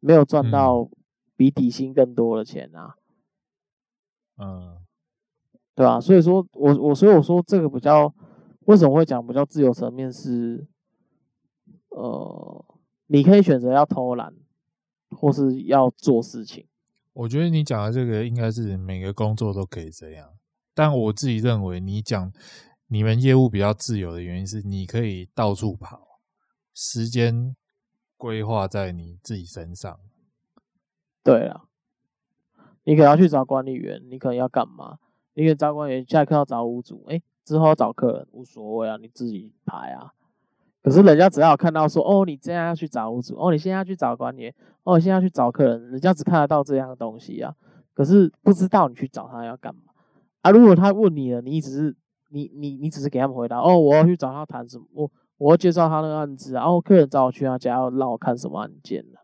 没有赚到比底薪更多的钱啊。嗯，对吧？所以说我我所以我说这个比较为什么会讲比较自由层面是，呃，你可以选择要偷懒，或是要做事情。我觉得你讲的这个应该是每个工作都可以这样，但我自己认为你讲你们业务比较自由的原因是你可以到处跑，时间规划在你自己身上。对啊。你可能要去找管理员，你可能要干嘛？你可能找管理员，下课要找屋主，哎、之后要找客人无所谓啊，你自己排啊。可是人家只要看到说，哦，你这样要去找屋主，哦，你现在要去找管理员，哦，你现在要去找客人，人家只看得到这样的东西啊。可是不知道你去找他要干嘛啊？如果他问你了，你只是你你你只是给他们回答，哦，我要去找他谈什么，我我要介绍他那个案子啊，哦，客人找我去他家要让我看什么案件呢？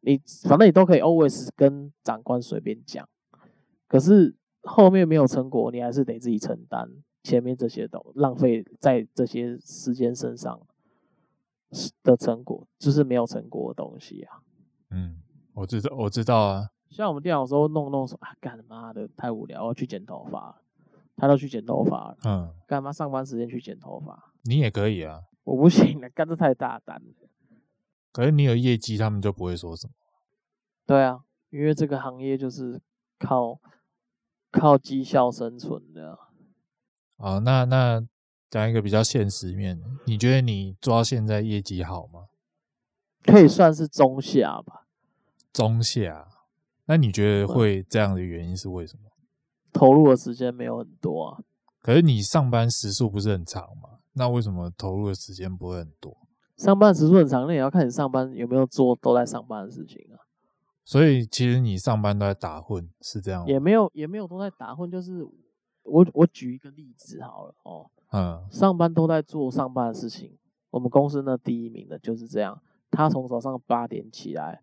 你反正你都可以 always 跟长官随便讲，可是后面没有成果，你还是得自己承担前面这些都浪费在这些时间身上的成果，就是没有成果的东西啊。嗯，我知道，我知道啊。像我们电脑时候弄弄说啊，干妈的太无聊，我要去剪头发，他都去剪头发了。嗯，干嘛上班时间去剪头发？你也可以啊。我不行了，干这太大胆了。可是你有业绩，他们就不会说什么。对啊，因为这个行业就是靠靠绩效生存的。好，那那讲一个比较现实面，你觉得你做到现在业绩好吗？可以算是中下吧。中下，那你觉得会这样的原因是为什么？投入的时间没有很多啊。可是你上班时数不是很长吗？那为什么投入的时间不会很多？上班时数很长，那也要看你上班有没有做都在上班的事情啊。所以其实你上班都在打混，是这样吗？也没有，也没有都在打混，就是我我举一个例子好了哦，嗯，上班都在做上班的事情。我们公司那第一名的就是这样，他从早上八点起来，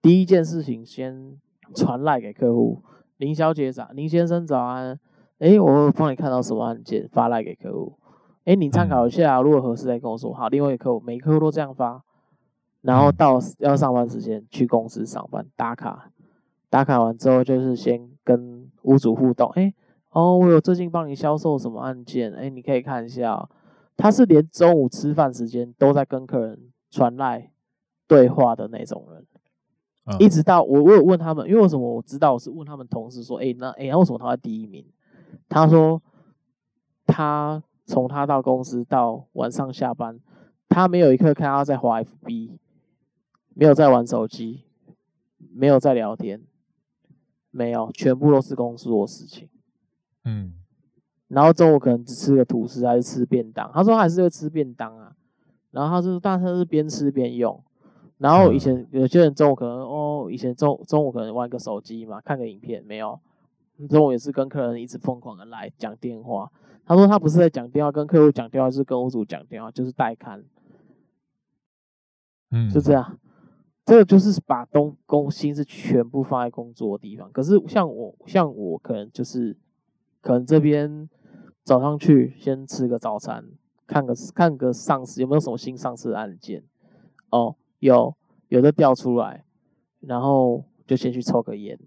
第一件事情先传赖给客户，林小姐早，林先生早安，诶，我帮你看到什么案件，发来给客户。哎，你参考一下，如果合适再跟我说。好，另外一个客户，每个客户都这样发，然后到要上班时间去公司上班打卡，打卡完之后就是先跟屋主互动。哎，哦，我有最近帮你销售什么案件？哎，你可以看一下，他是连中午吃饭时间都在跟客人传赖对话的那种人，一直到我我有问他们，因为为什么我知道我是问他们同事说，哎，那哎，为什么他在第一名？他说他。从他到公司到晚上下班，他没有一刻看他在滑 FB，没有在玩手机，没有在聊天，没有，全部都是公司的事情。嗯，然后中午可能只吃个吐司，还是吃便当。他说还是会吃便当啊，然后他说，但他是边吃边用。然后以前有些人中午可能哦，以前中中午可能玩个手机嘛，看个影片，没有。中午也是跟客人一直疯狂的来讲电话。他说他不是在讲电话，跟客户讲电话，是跟屋主讲电话，就是代看。嗯，就这样。这个就是把东工心是全部放在工作的地方。可是像我，像我可能就是，可能这边早上去先吃个早餐，看个看个上司有没有什么新上市的案件。哦，有有的调出来，然后就先去抽个烟。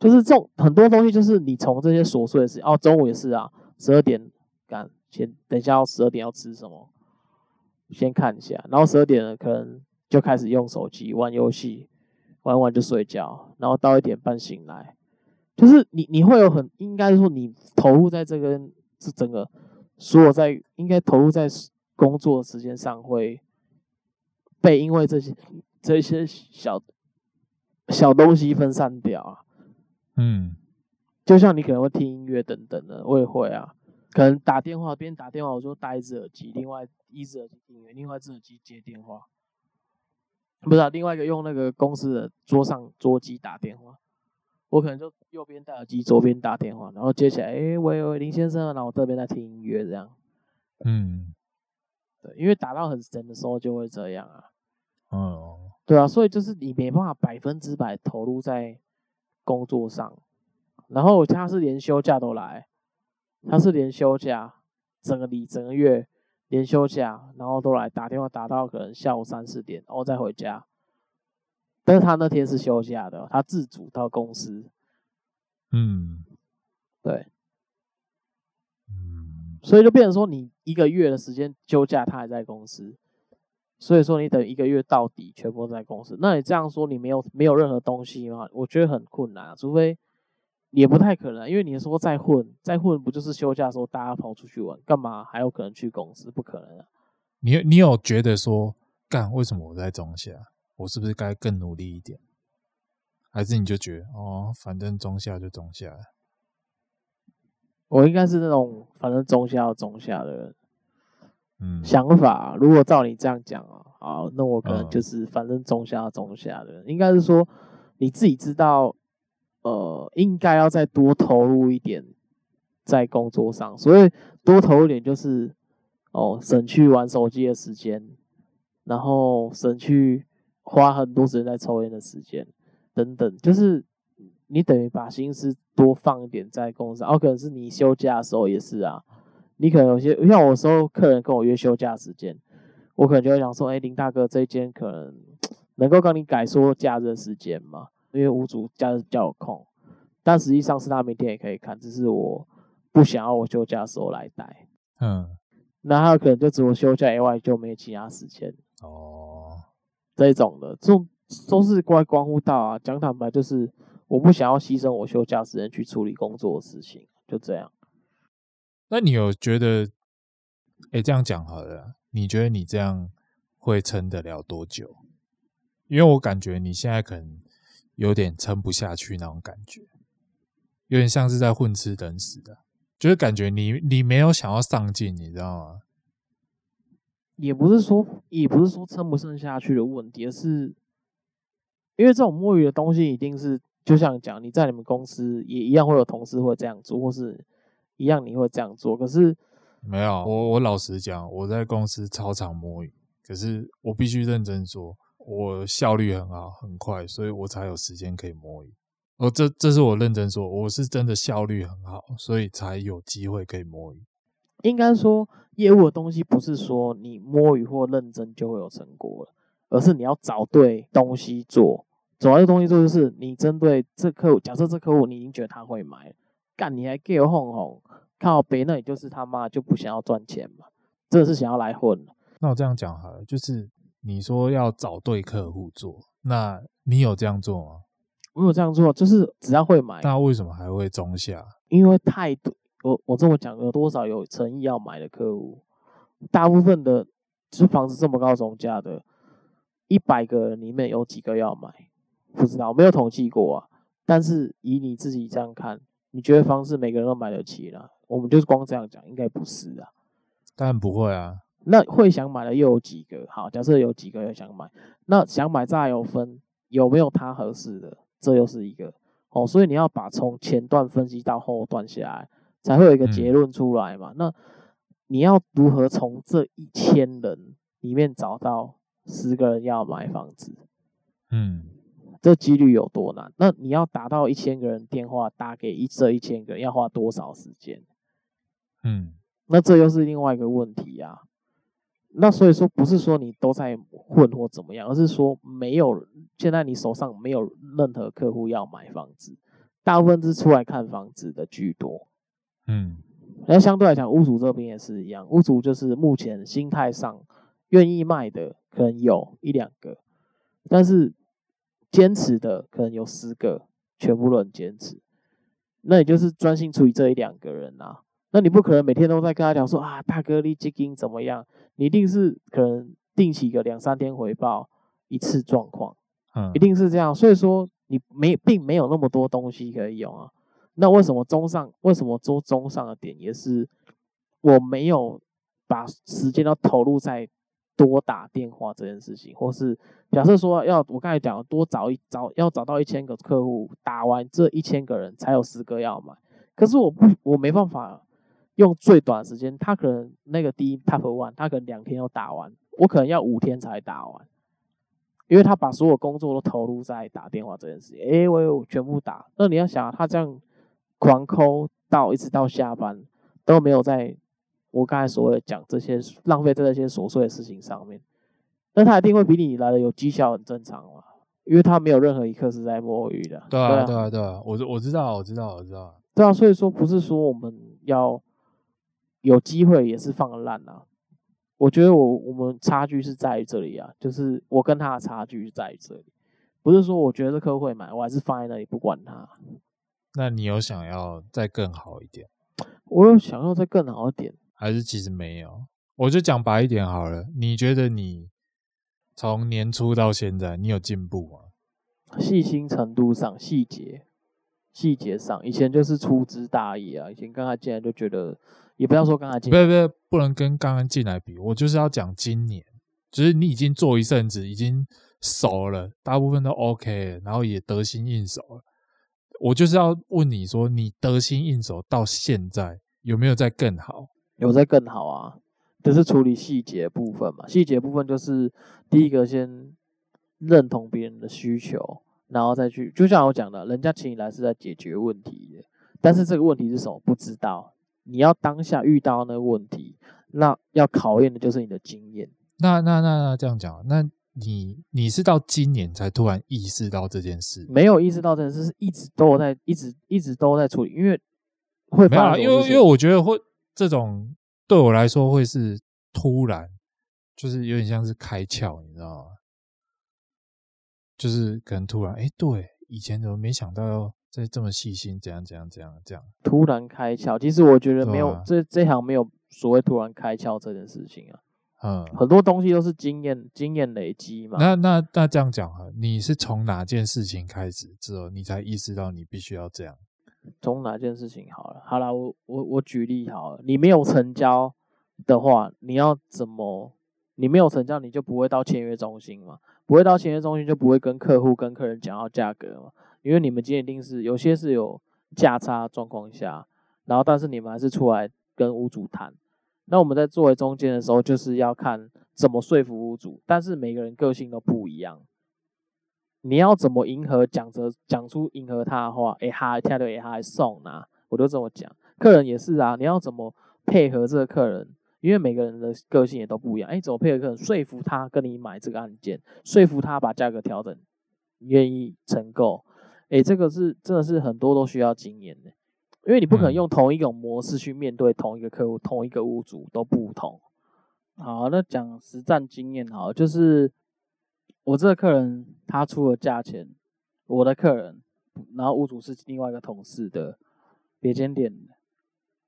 就是这种很多东西，就是你从这些琐碎的事。哦，中午也是啊。十二点赶，先等一下，要十二点要吃什么？先看一下，然后十二点了，可能就开始用手机玩游戏，玩完就睡觉，然后到一点半醒来，就是你你会有很应该说你投入在这个是整个所有在应该投入在工作时间上会被因为这些这些小小东西分散掉啊，嗯。就像你可能会听音乐等等的，我也会啊。可能打电话边打电话，我就戴一只耳机，另外一只耳机听音乐，另外一只耳机接电话。不是啊，另外一个用那个公司的桌上桌机打电话。我可能就右边戴耳机，左边打电话，然后接起来，哎、欸，喂喂，林先生，然后我这边在听音乐，这样。嗯，对，因为打到很深的时候就会这样啊。哦，对啊，所以就是你没办法百分之百投入在工作上，然后他是连休假都来，他是连休假，整个礼整个月连休假，然后都来打电话打到可能下午三四点，然后再回家。但是他那天是休假的，他自主到公司。嗯，对，嗯，所以就变成说，你一个月的时间休假，他还在公司。所以说，你等一个月到底全部都在公司。那你这样说，你没有没有任何东西吗？我觉得很困难，除非也不太可能，因为你说再混再混，不就是休假的时候大家跑出去玩，干嘛还有可能去公司？不可能啊！你你有觉得说，干为什么我在中下？我是不是该更努力一点？还是你就觉得哦，反正中下就中下。我应该是那种反正中下就中下的人。嗯，想法如果照你这样讲啊，好，那我可能就是反正中下就中下的人。应该是说你自己知道，呃，应该要再多投入一点在工作上。所以多投入一点就是哦，省去玩手机的时间，然后省去。花很多时间在抽烟的时间，等等，就是你等于把心思多放一点在公司，哦，可能是你休假的时候也是啊，你可能有些像我时候客人跟我约休假时间，我可能就会想说，哎，林大哥这一间可能 能够跟你改说假日时间吗？因为屋主假日比较有空，但实际上是他明天也可以看，只是我不想要我休假的时候来带，嗯，那他有可能就只有休假以外就没其他时间哦。这种的，这种都是关关乎到啊。讲坦白，就是我不想要牺牲我休假时间去处理工作的事情，就这样。那你有觉得，哎，这样讲好了，你觉得你这样会撑得了多久？因为我感觉你现在可能有点撑不下去那种感觉，有点像是在混吃等死的，就是感觉你你没有想要上进，你知道吗？也不是说，也不是说撑不撑下去的问题，而是因为这种摸鱼的东西，一定是就像讲，你在你们公司也一样会有同事会这样做，或是一样你会这样做。可是没有，我我老实讲，我在公司超常摸鱼，可是我必须认真说，我效率很好，很快，所以我才有时间可以摸鱼。哦，这这是我认真说，我是真的效率很好，所以才有机会可以摸鱼。应该说，业务的东西不是说你摸鱼或认真就会有成果了，而是你要找对东西做。找对东西做就是你针对这客户，假设这客户你已经觉得他会买，干你还给我哄哄，靠别那也就是他妈就不想要赚钱嘛，这是想要来混。那我这样讲好了，就是你说要找对客户做，那你有这样做吗？我有这样做，就是只要会买。那为什么还会中下？因为太多。我我这么讲，有多少有诚意要买的客户？大部分的，这房子这么高总价的，一百个人里面有几个要买？不知道，没有统计过啊。但是以你自己这样看，你觉得房子每个人都买得起啦？我们就是光这样讲，应该不是啊。当然不会啊。那会想买的又有几个？好，假设有几个要想买，那想买再有分有没有他合适的，这又是一个哦。所以你要把从前段分析到后段下来。才会有一个结论出来嘛？嗯、那你要如何从这一千人里面找到十个人要买房子？嗯，这几率有多难？那你要打到一千个人电话，打给一这一千个人要花多少时间？嗯，那这又是另外一个问题呀、啊。那所以说，不是说你都在混或怎么样，而是说没有现在你手上没有任何客户要买房子，大部分是出来看房子的居多。嗯，那相对来讲，屋主这边也是一样。屋主就是目前心态上愿意卖的可能有一两个，但是坚持的可能有十个，全部都很坚持。那也就是专心处理这一两个人啊。那你不可能每天都在跟他讲说啊，大哥你最近怎么样？你一定是可能定期个两三天回报一次状况，嗯，一定是这样。所以说你没并没有那么多东西可以用啊。那为什么中上？为什么做中上的点也是我没有把时间都投入在多打电话这件事情，或是假设说要我刚才讲多找一找要找到一千个客户，打完这一千个人才有十个要买，可是我不我没办法用最短时间，他可能那个第一 top one，他可能两天就打完，我可能要五天才打完，因为他把所有工作都投入在打电话这件事情，哎，我有全部打，那你要想他这样狂抠到一直到下班都没有在。我刚才所谓讲这些浪费在这些琐碎的事情上面，那他一定会比你来的有绩效，很正常嘛，因为他没有任何一刻是在摸鱼的。对啊，对啊，对啊，我我知道，我知道，我知道。对啊，所以说不是说我们要有机会也是放烂啊。我觉得我我们差距是在于这里啊，就是我跟他的差距是在于这里，不是说我觉得这客户会买，我还是放在那里不管他。那你有想要再更好一点？我有想要再更好一点。还是其实没有，我就讲白一点好了。你觉得你从年初到现在，你有进步吗？细心程度上，细节细节上，以前就是粗枝大叶啊。以前刚才进来就觉得，也不要说刚才进来，不不不，不能跟刚刚进来比。我就是要讲今年，就是你已经做一阵子，已经熟了，大部分都 OK 了，然后也得心应手了。我就是要问你说，你得心应手到现在有没有在更好？有在更好啊，就是处理细节部分嘛。细节部分就是第一个先认同别人的需求，然后再去，就像我讲的，人家请你来是在解决问题的，但是这个问题是什么？不知道。你要当下遇到那个问题，那要考验的就是你的经验。那那那那这样讲，那你你是到今年才突然意识到这件事？没有意识到这件事，是一直都在，一直一直都在处理，因为会发没有，因为因为我觉得会。这种对我来说会是突然，就是有点像是开窍，你知道吗？就是可能突然，哎，对，以前怎么没想到要再这么细心，怎样怎样怎样这样。突然开窍，其实我觉得没有，啊、这这行没有所谓突然开窍这件事情啊。嗯，很多东西都是经验经验累积嘛。那那那这样讲哈，你是从哪件事情开始之后，你才意识到你必须要这样？从哪件事情好了？好了，我我我举例好了。你没有成交的话，你要怎么？你没有成交，你就不会到签约中心嘛？不会到签约中心，就不会跟客户、跟客人讲到价格嘛？因为你们今天一定是有些是有价差状况下，然后但是你们还是出来跟屋主谈。那我们在作为中间的时候，就是要看怎么说服屋主，但是每个人个性都不一样。你要怎么迎合？讲着讲出迎合他的话，哎哈，跳的哎哈，送啊，我都这么讲。客人也是啊，你要怎么配合这个客人？因为每个人的个性也都不一样。哎，怎么配合客人？说服他跟你买这个案件，说服他把价格调整，愿意成购。哎，这个是真的是很多都需要经验的，因为你不可能用同一种模式去面对同一个客户、同一个屋主都不同。好，那讲实战经验好，就是。我这个客人他出了价钱，我的客人，然后屋主是另外一个同事的别间店的，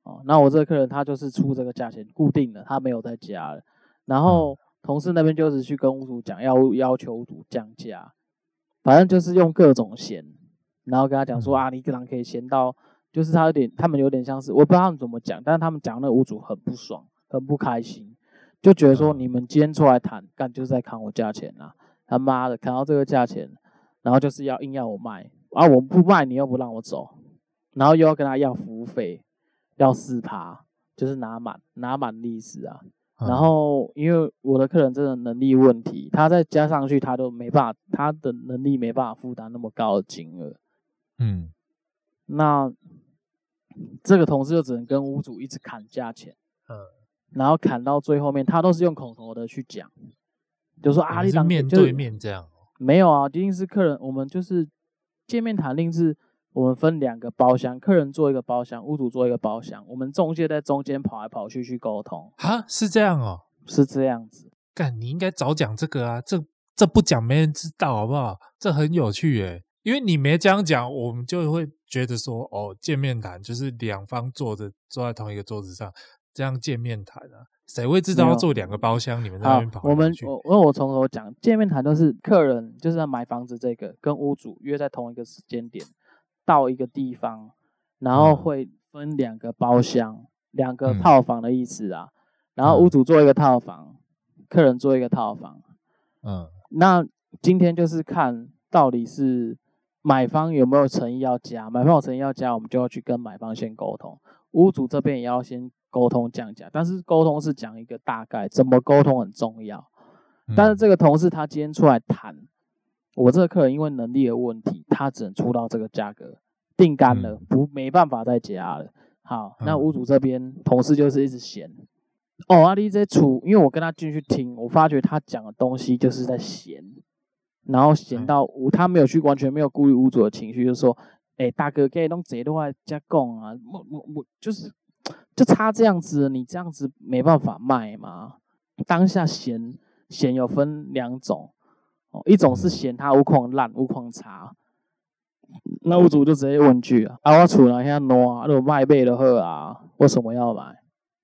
哦，那我这个客人他就是出这个价钱固定的，他没有再加了，然后同事那边就是去跟屋主讲要要求屋主降价，反正就是用各种嫌，然后跟他讲说啊，你可能可以嫌到，就是他有点，他们有点像是我不知道他们怎么讲，但是他们讲那屋主很不爽，很不开心，就觉得说你们今天出来谈，干就是在砍我价钱啊。他妈的，砍到这个价钱，然后就是要硬要我卖，啊，我不卖你又不让我走，然后又要跟他要服务费，要四趴，就是拿满拿满利息啊。然后因为我的客人真的能力问题，他再加上去他都没办法，他的能力没办法负担那么高的金额。嗯，那这个同事就只能跟屋主一直砍价钱，嗯，然后砍到最后面，他都是用口头的去讲。就说啊，你当面对面这样，没有啊，一定是客人。我们就是见面谈定是，我们分两个包厢，客人做一个包厢，屋主做一个包厢，我们中介在中间跑来跑去去沟通。哈，是这样哦，是这样子。干，你应该早讲这个啊，这这不讲没人知道好不好？这很有趣诶，因为你没这样讲，我们就会觉得说，哦，见面谈就是两方坐着坐在同一个桌子上，这样见面谈啊。谁会知道要做两个包厢？你们在那边跑。我们我我从头讲，见面谈都是客人就是要买房子，这个跟屋主约在同一个时间点，到一个地方，然后会分两个包厢，两个套房的意思啊。然后屋主做一个套房，客人做一个套房，嗯，那今天就是看到底是买方有没有诚意要加，买方有诚意要加，我们就要去跟买方先沟通，屋主这边也要先沟通降价，但是沟通是讲一个大概，怎么沟通很重要。但是这个同事他今天出来谈，我这个客人因为能力的问题，他只能出到这个价格，定干了，不没办法再加了。好，那屋主这边同事就是一直闲。哦，阿丽这出，因为我跟他进去听，我发觉他讲的东西就是在闲，然后闲到屋，他没有去完全没有顾虑屋主的情绪，就是说，哎、欸，大哥，给东西的话加工啊，我我我就是就差这样子，你这样子没办法卖嘛。当下嫌嫌有分两种，哦，一种是嫌它屋况烂，屋况差。那屋主就直接问句啊，啊我厝哪遐烂啊，如果卖卖的好啊，为什么要买？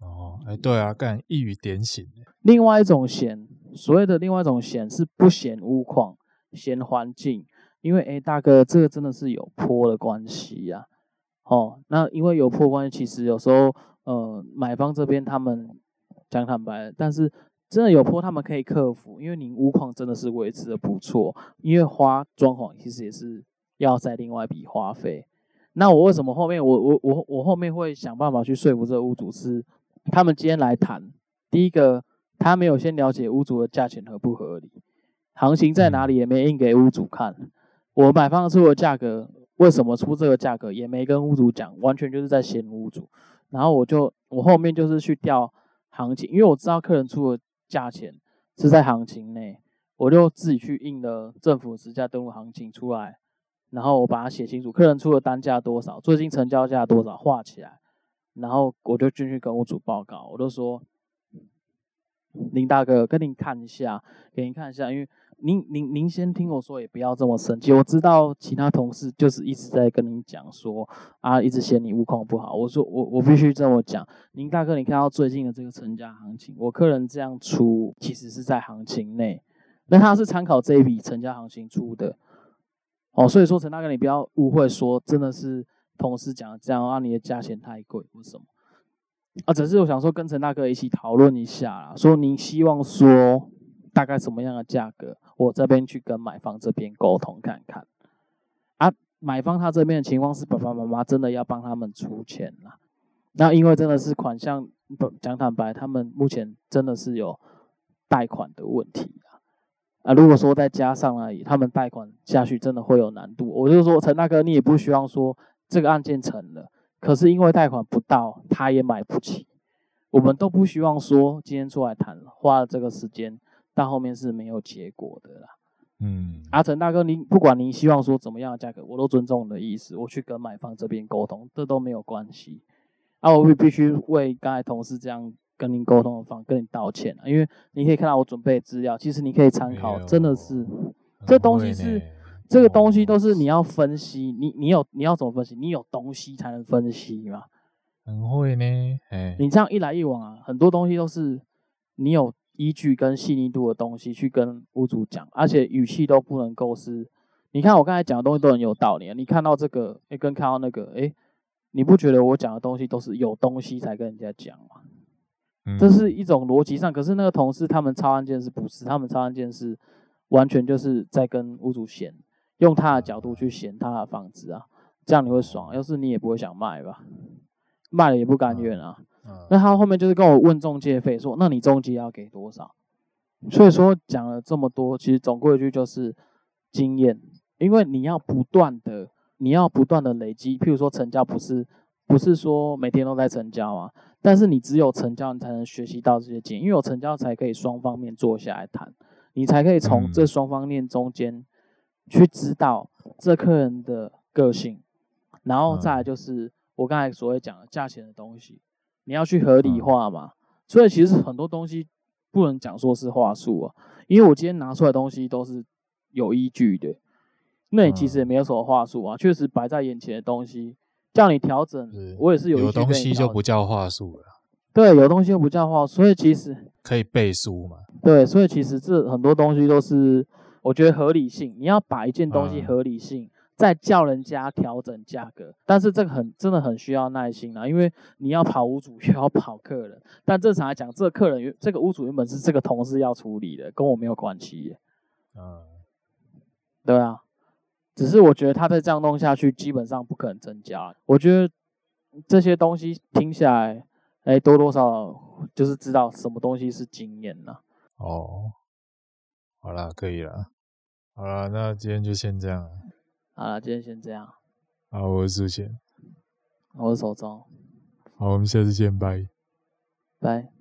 哦，哎、欸，对啊，干一语点醒。另外一种嫌，所谓的另外一种嫌是不嫌屋况，嫌环境，因为哎、欸，大哥，这个真的是有坡的关系呀、啊。哦，那因为有破关系，其实有时候呃，买方这边他们讲坦白，但是真的有坡，他们可以克服，因为你屋况真的是维持的不错，因为花装潢其实也是。要再另外一笔花费，那我为什么后面我我我我后面会想办法去说服这个屋主是，他们今天来谈，第一个他没有先了解屋主的价钱合不合理，行情在哪里也没印给屋主看，我买方出的价格为什么出这个价格也没跟屋主讲，完全就是在嫌屋主，然后我就我后面就是去调行情，因为我知道客人出的价钱是在行情内，我就自己去印了政府实价登录行情出来。然后我把它写清楚，客人出的单价多少，最近成交价多少，画起来，然后我就进去跟屋主报告，我就说，林大哥，跟您看一下，给您看一下，因为您您您先听我说，也不要这么生气。我知道其他同事就是一直在跟您讲说啊，一直嫌你屋况不好。我说我我必须这么讲，您大哥，你看到最近的这个成交行情，我客人这样出，其实是在行情内，那他是参考这一笔成交行情出的。哦，所以说陈大哥，你不要误会，说真的是同事讲这样啊，你的价钱太贵，为什么？啊，只是我想说跟陈大哥一起讨论一下啦，说您希望说大概什么样的价格，我这边去跟买方这边沟通看看。啊，买方他这边的情况是爸爸妈妈真的要帮他们出钱了，那因为真的是款项不，讲坦白，他们目前真的是有贷款的问题啊。啊，如果说再加上而已，他们贷款下去真的会有难度。我就说陈大哥，你也不希望说这个案件成了，可是因为贷款不到，他也买不起。我们都不希望说今天出来谈，花了这个时间，但后面是没有结果的啦。嗯，阿成大哥，您不管您希望说怎么样的价格，我都尊重你的意思，我去跟买方这边沟通，这都没有关系。啊，我必须为刚才同事这样。跟您沟通的方，跟你道歉，因为你可以看到我准备资料，其实你可以参考，真的是这东西是这个东西都是你要分析，你你有你要怎么分析？你有东西才能分析嘛。很会呢，你这样一来一往啊，很多东西都是你有依据跟细腻度的东西去跟屋主讲，而且语气都不能够是，你看我刚才讲的东西都很有道理啊，你看到这个，哎，跟看到那个，哎，你不觉得我讲的东西都是有东西才跟人家讲吗？这是一种逻辑上，可是那个同事他们抄案件是不是？他们抄案件是完全就是在跟屋主嫌，用他的角度去嫌他的房子啊，这样你会爽，要是你也不会想卖吧？卖了也不甘愿啊。那他后面就是跟我问中介费，说那你中介要给多少？所以说讲了这么多，其实总归一句就是经验，因为你要不断的，你要不断的累积，譬如说成交不是。不是说每天都在成交啊，但是你只有成交，你才能学习到这些经验，因为有成交才可以双方面坐下来谈，你才可以从这双方面中间去知道这客人的个性，然后再来就是我刚才所谓讲的价钱的东西，你要去合理化嘛。所以其实很多东西不能讲说是话术啊，因为我今天拿出来的东西都是有依据的，那你其实也没有什么话术啊，确实摆在眼前的东西。叫你调整，我也是有，有东西就不叫话术了。对，有东西就不叫话，所以其实可以背书嘛。对，所以其实这很多东西都是我觉得合理性。你要把一件东西合理性，再叫人家调整价格。但是这个很真的很需要耐心啊，因为你要跑屋主，又要跑客人。但正常来讲，这个客人这个屋主原本是这个同事要处理的，跟我没有关系。嗯，对啊。只是我觉得他再这样弄下去，基本上不可能增加。我觉得这些东西听下来，哎，多多少少就是知道什么东西是经验呐。哦，好啦，可以了。好了，那今天就先这样。好了，今天先这样。好，我是苏贤，我是手中。好，我们下次见，拜。拜。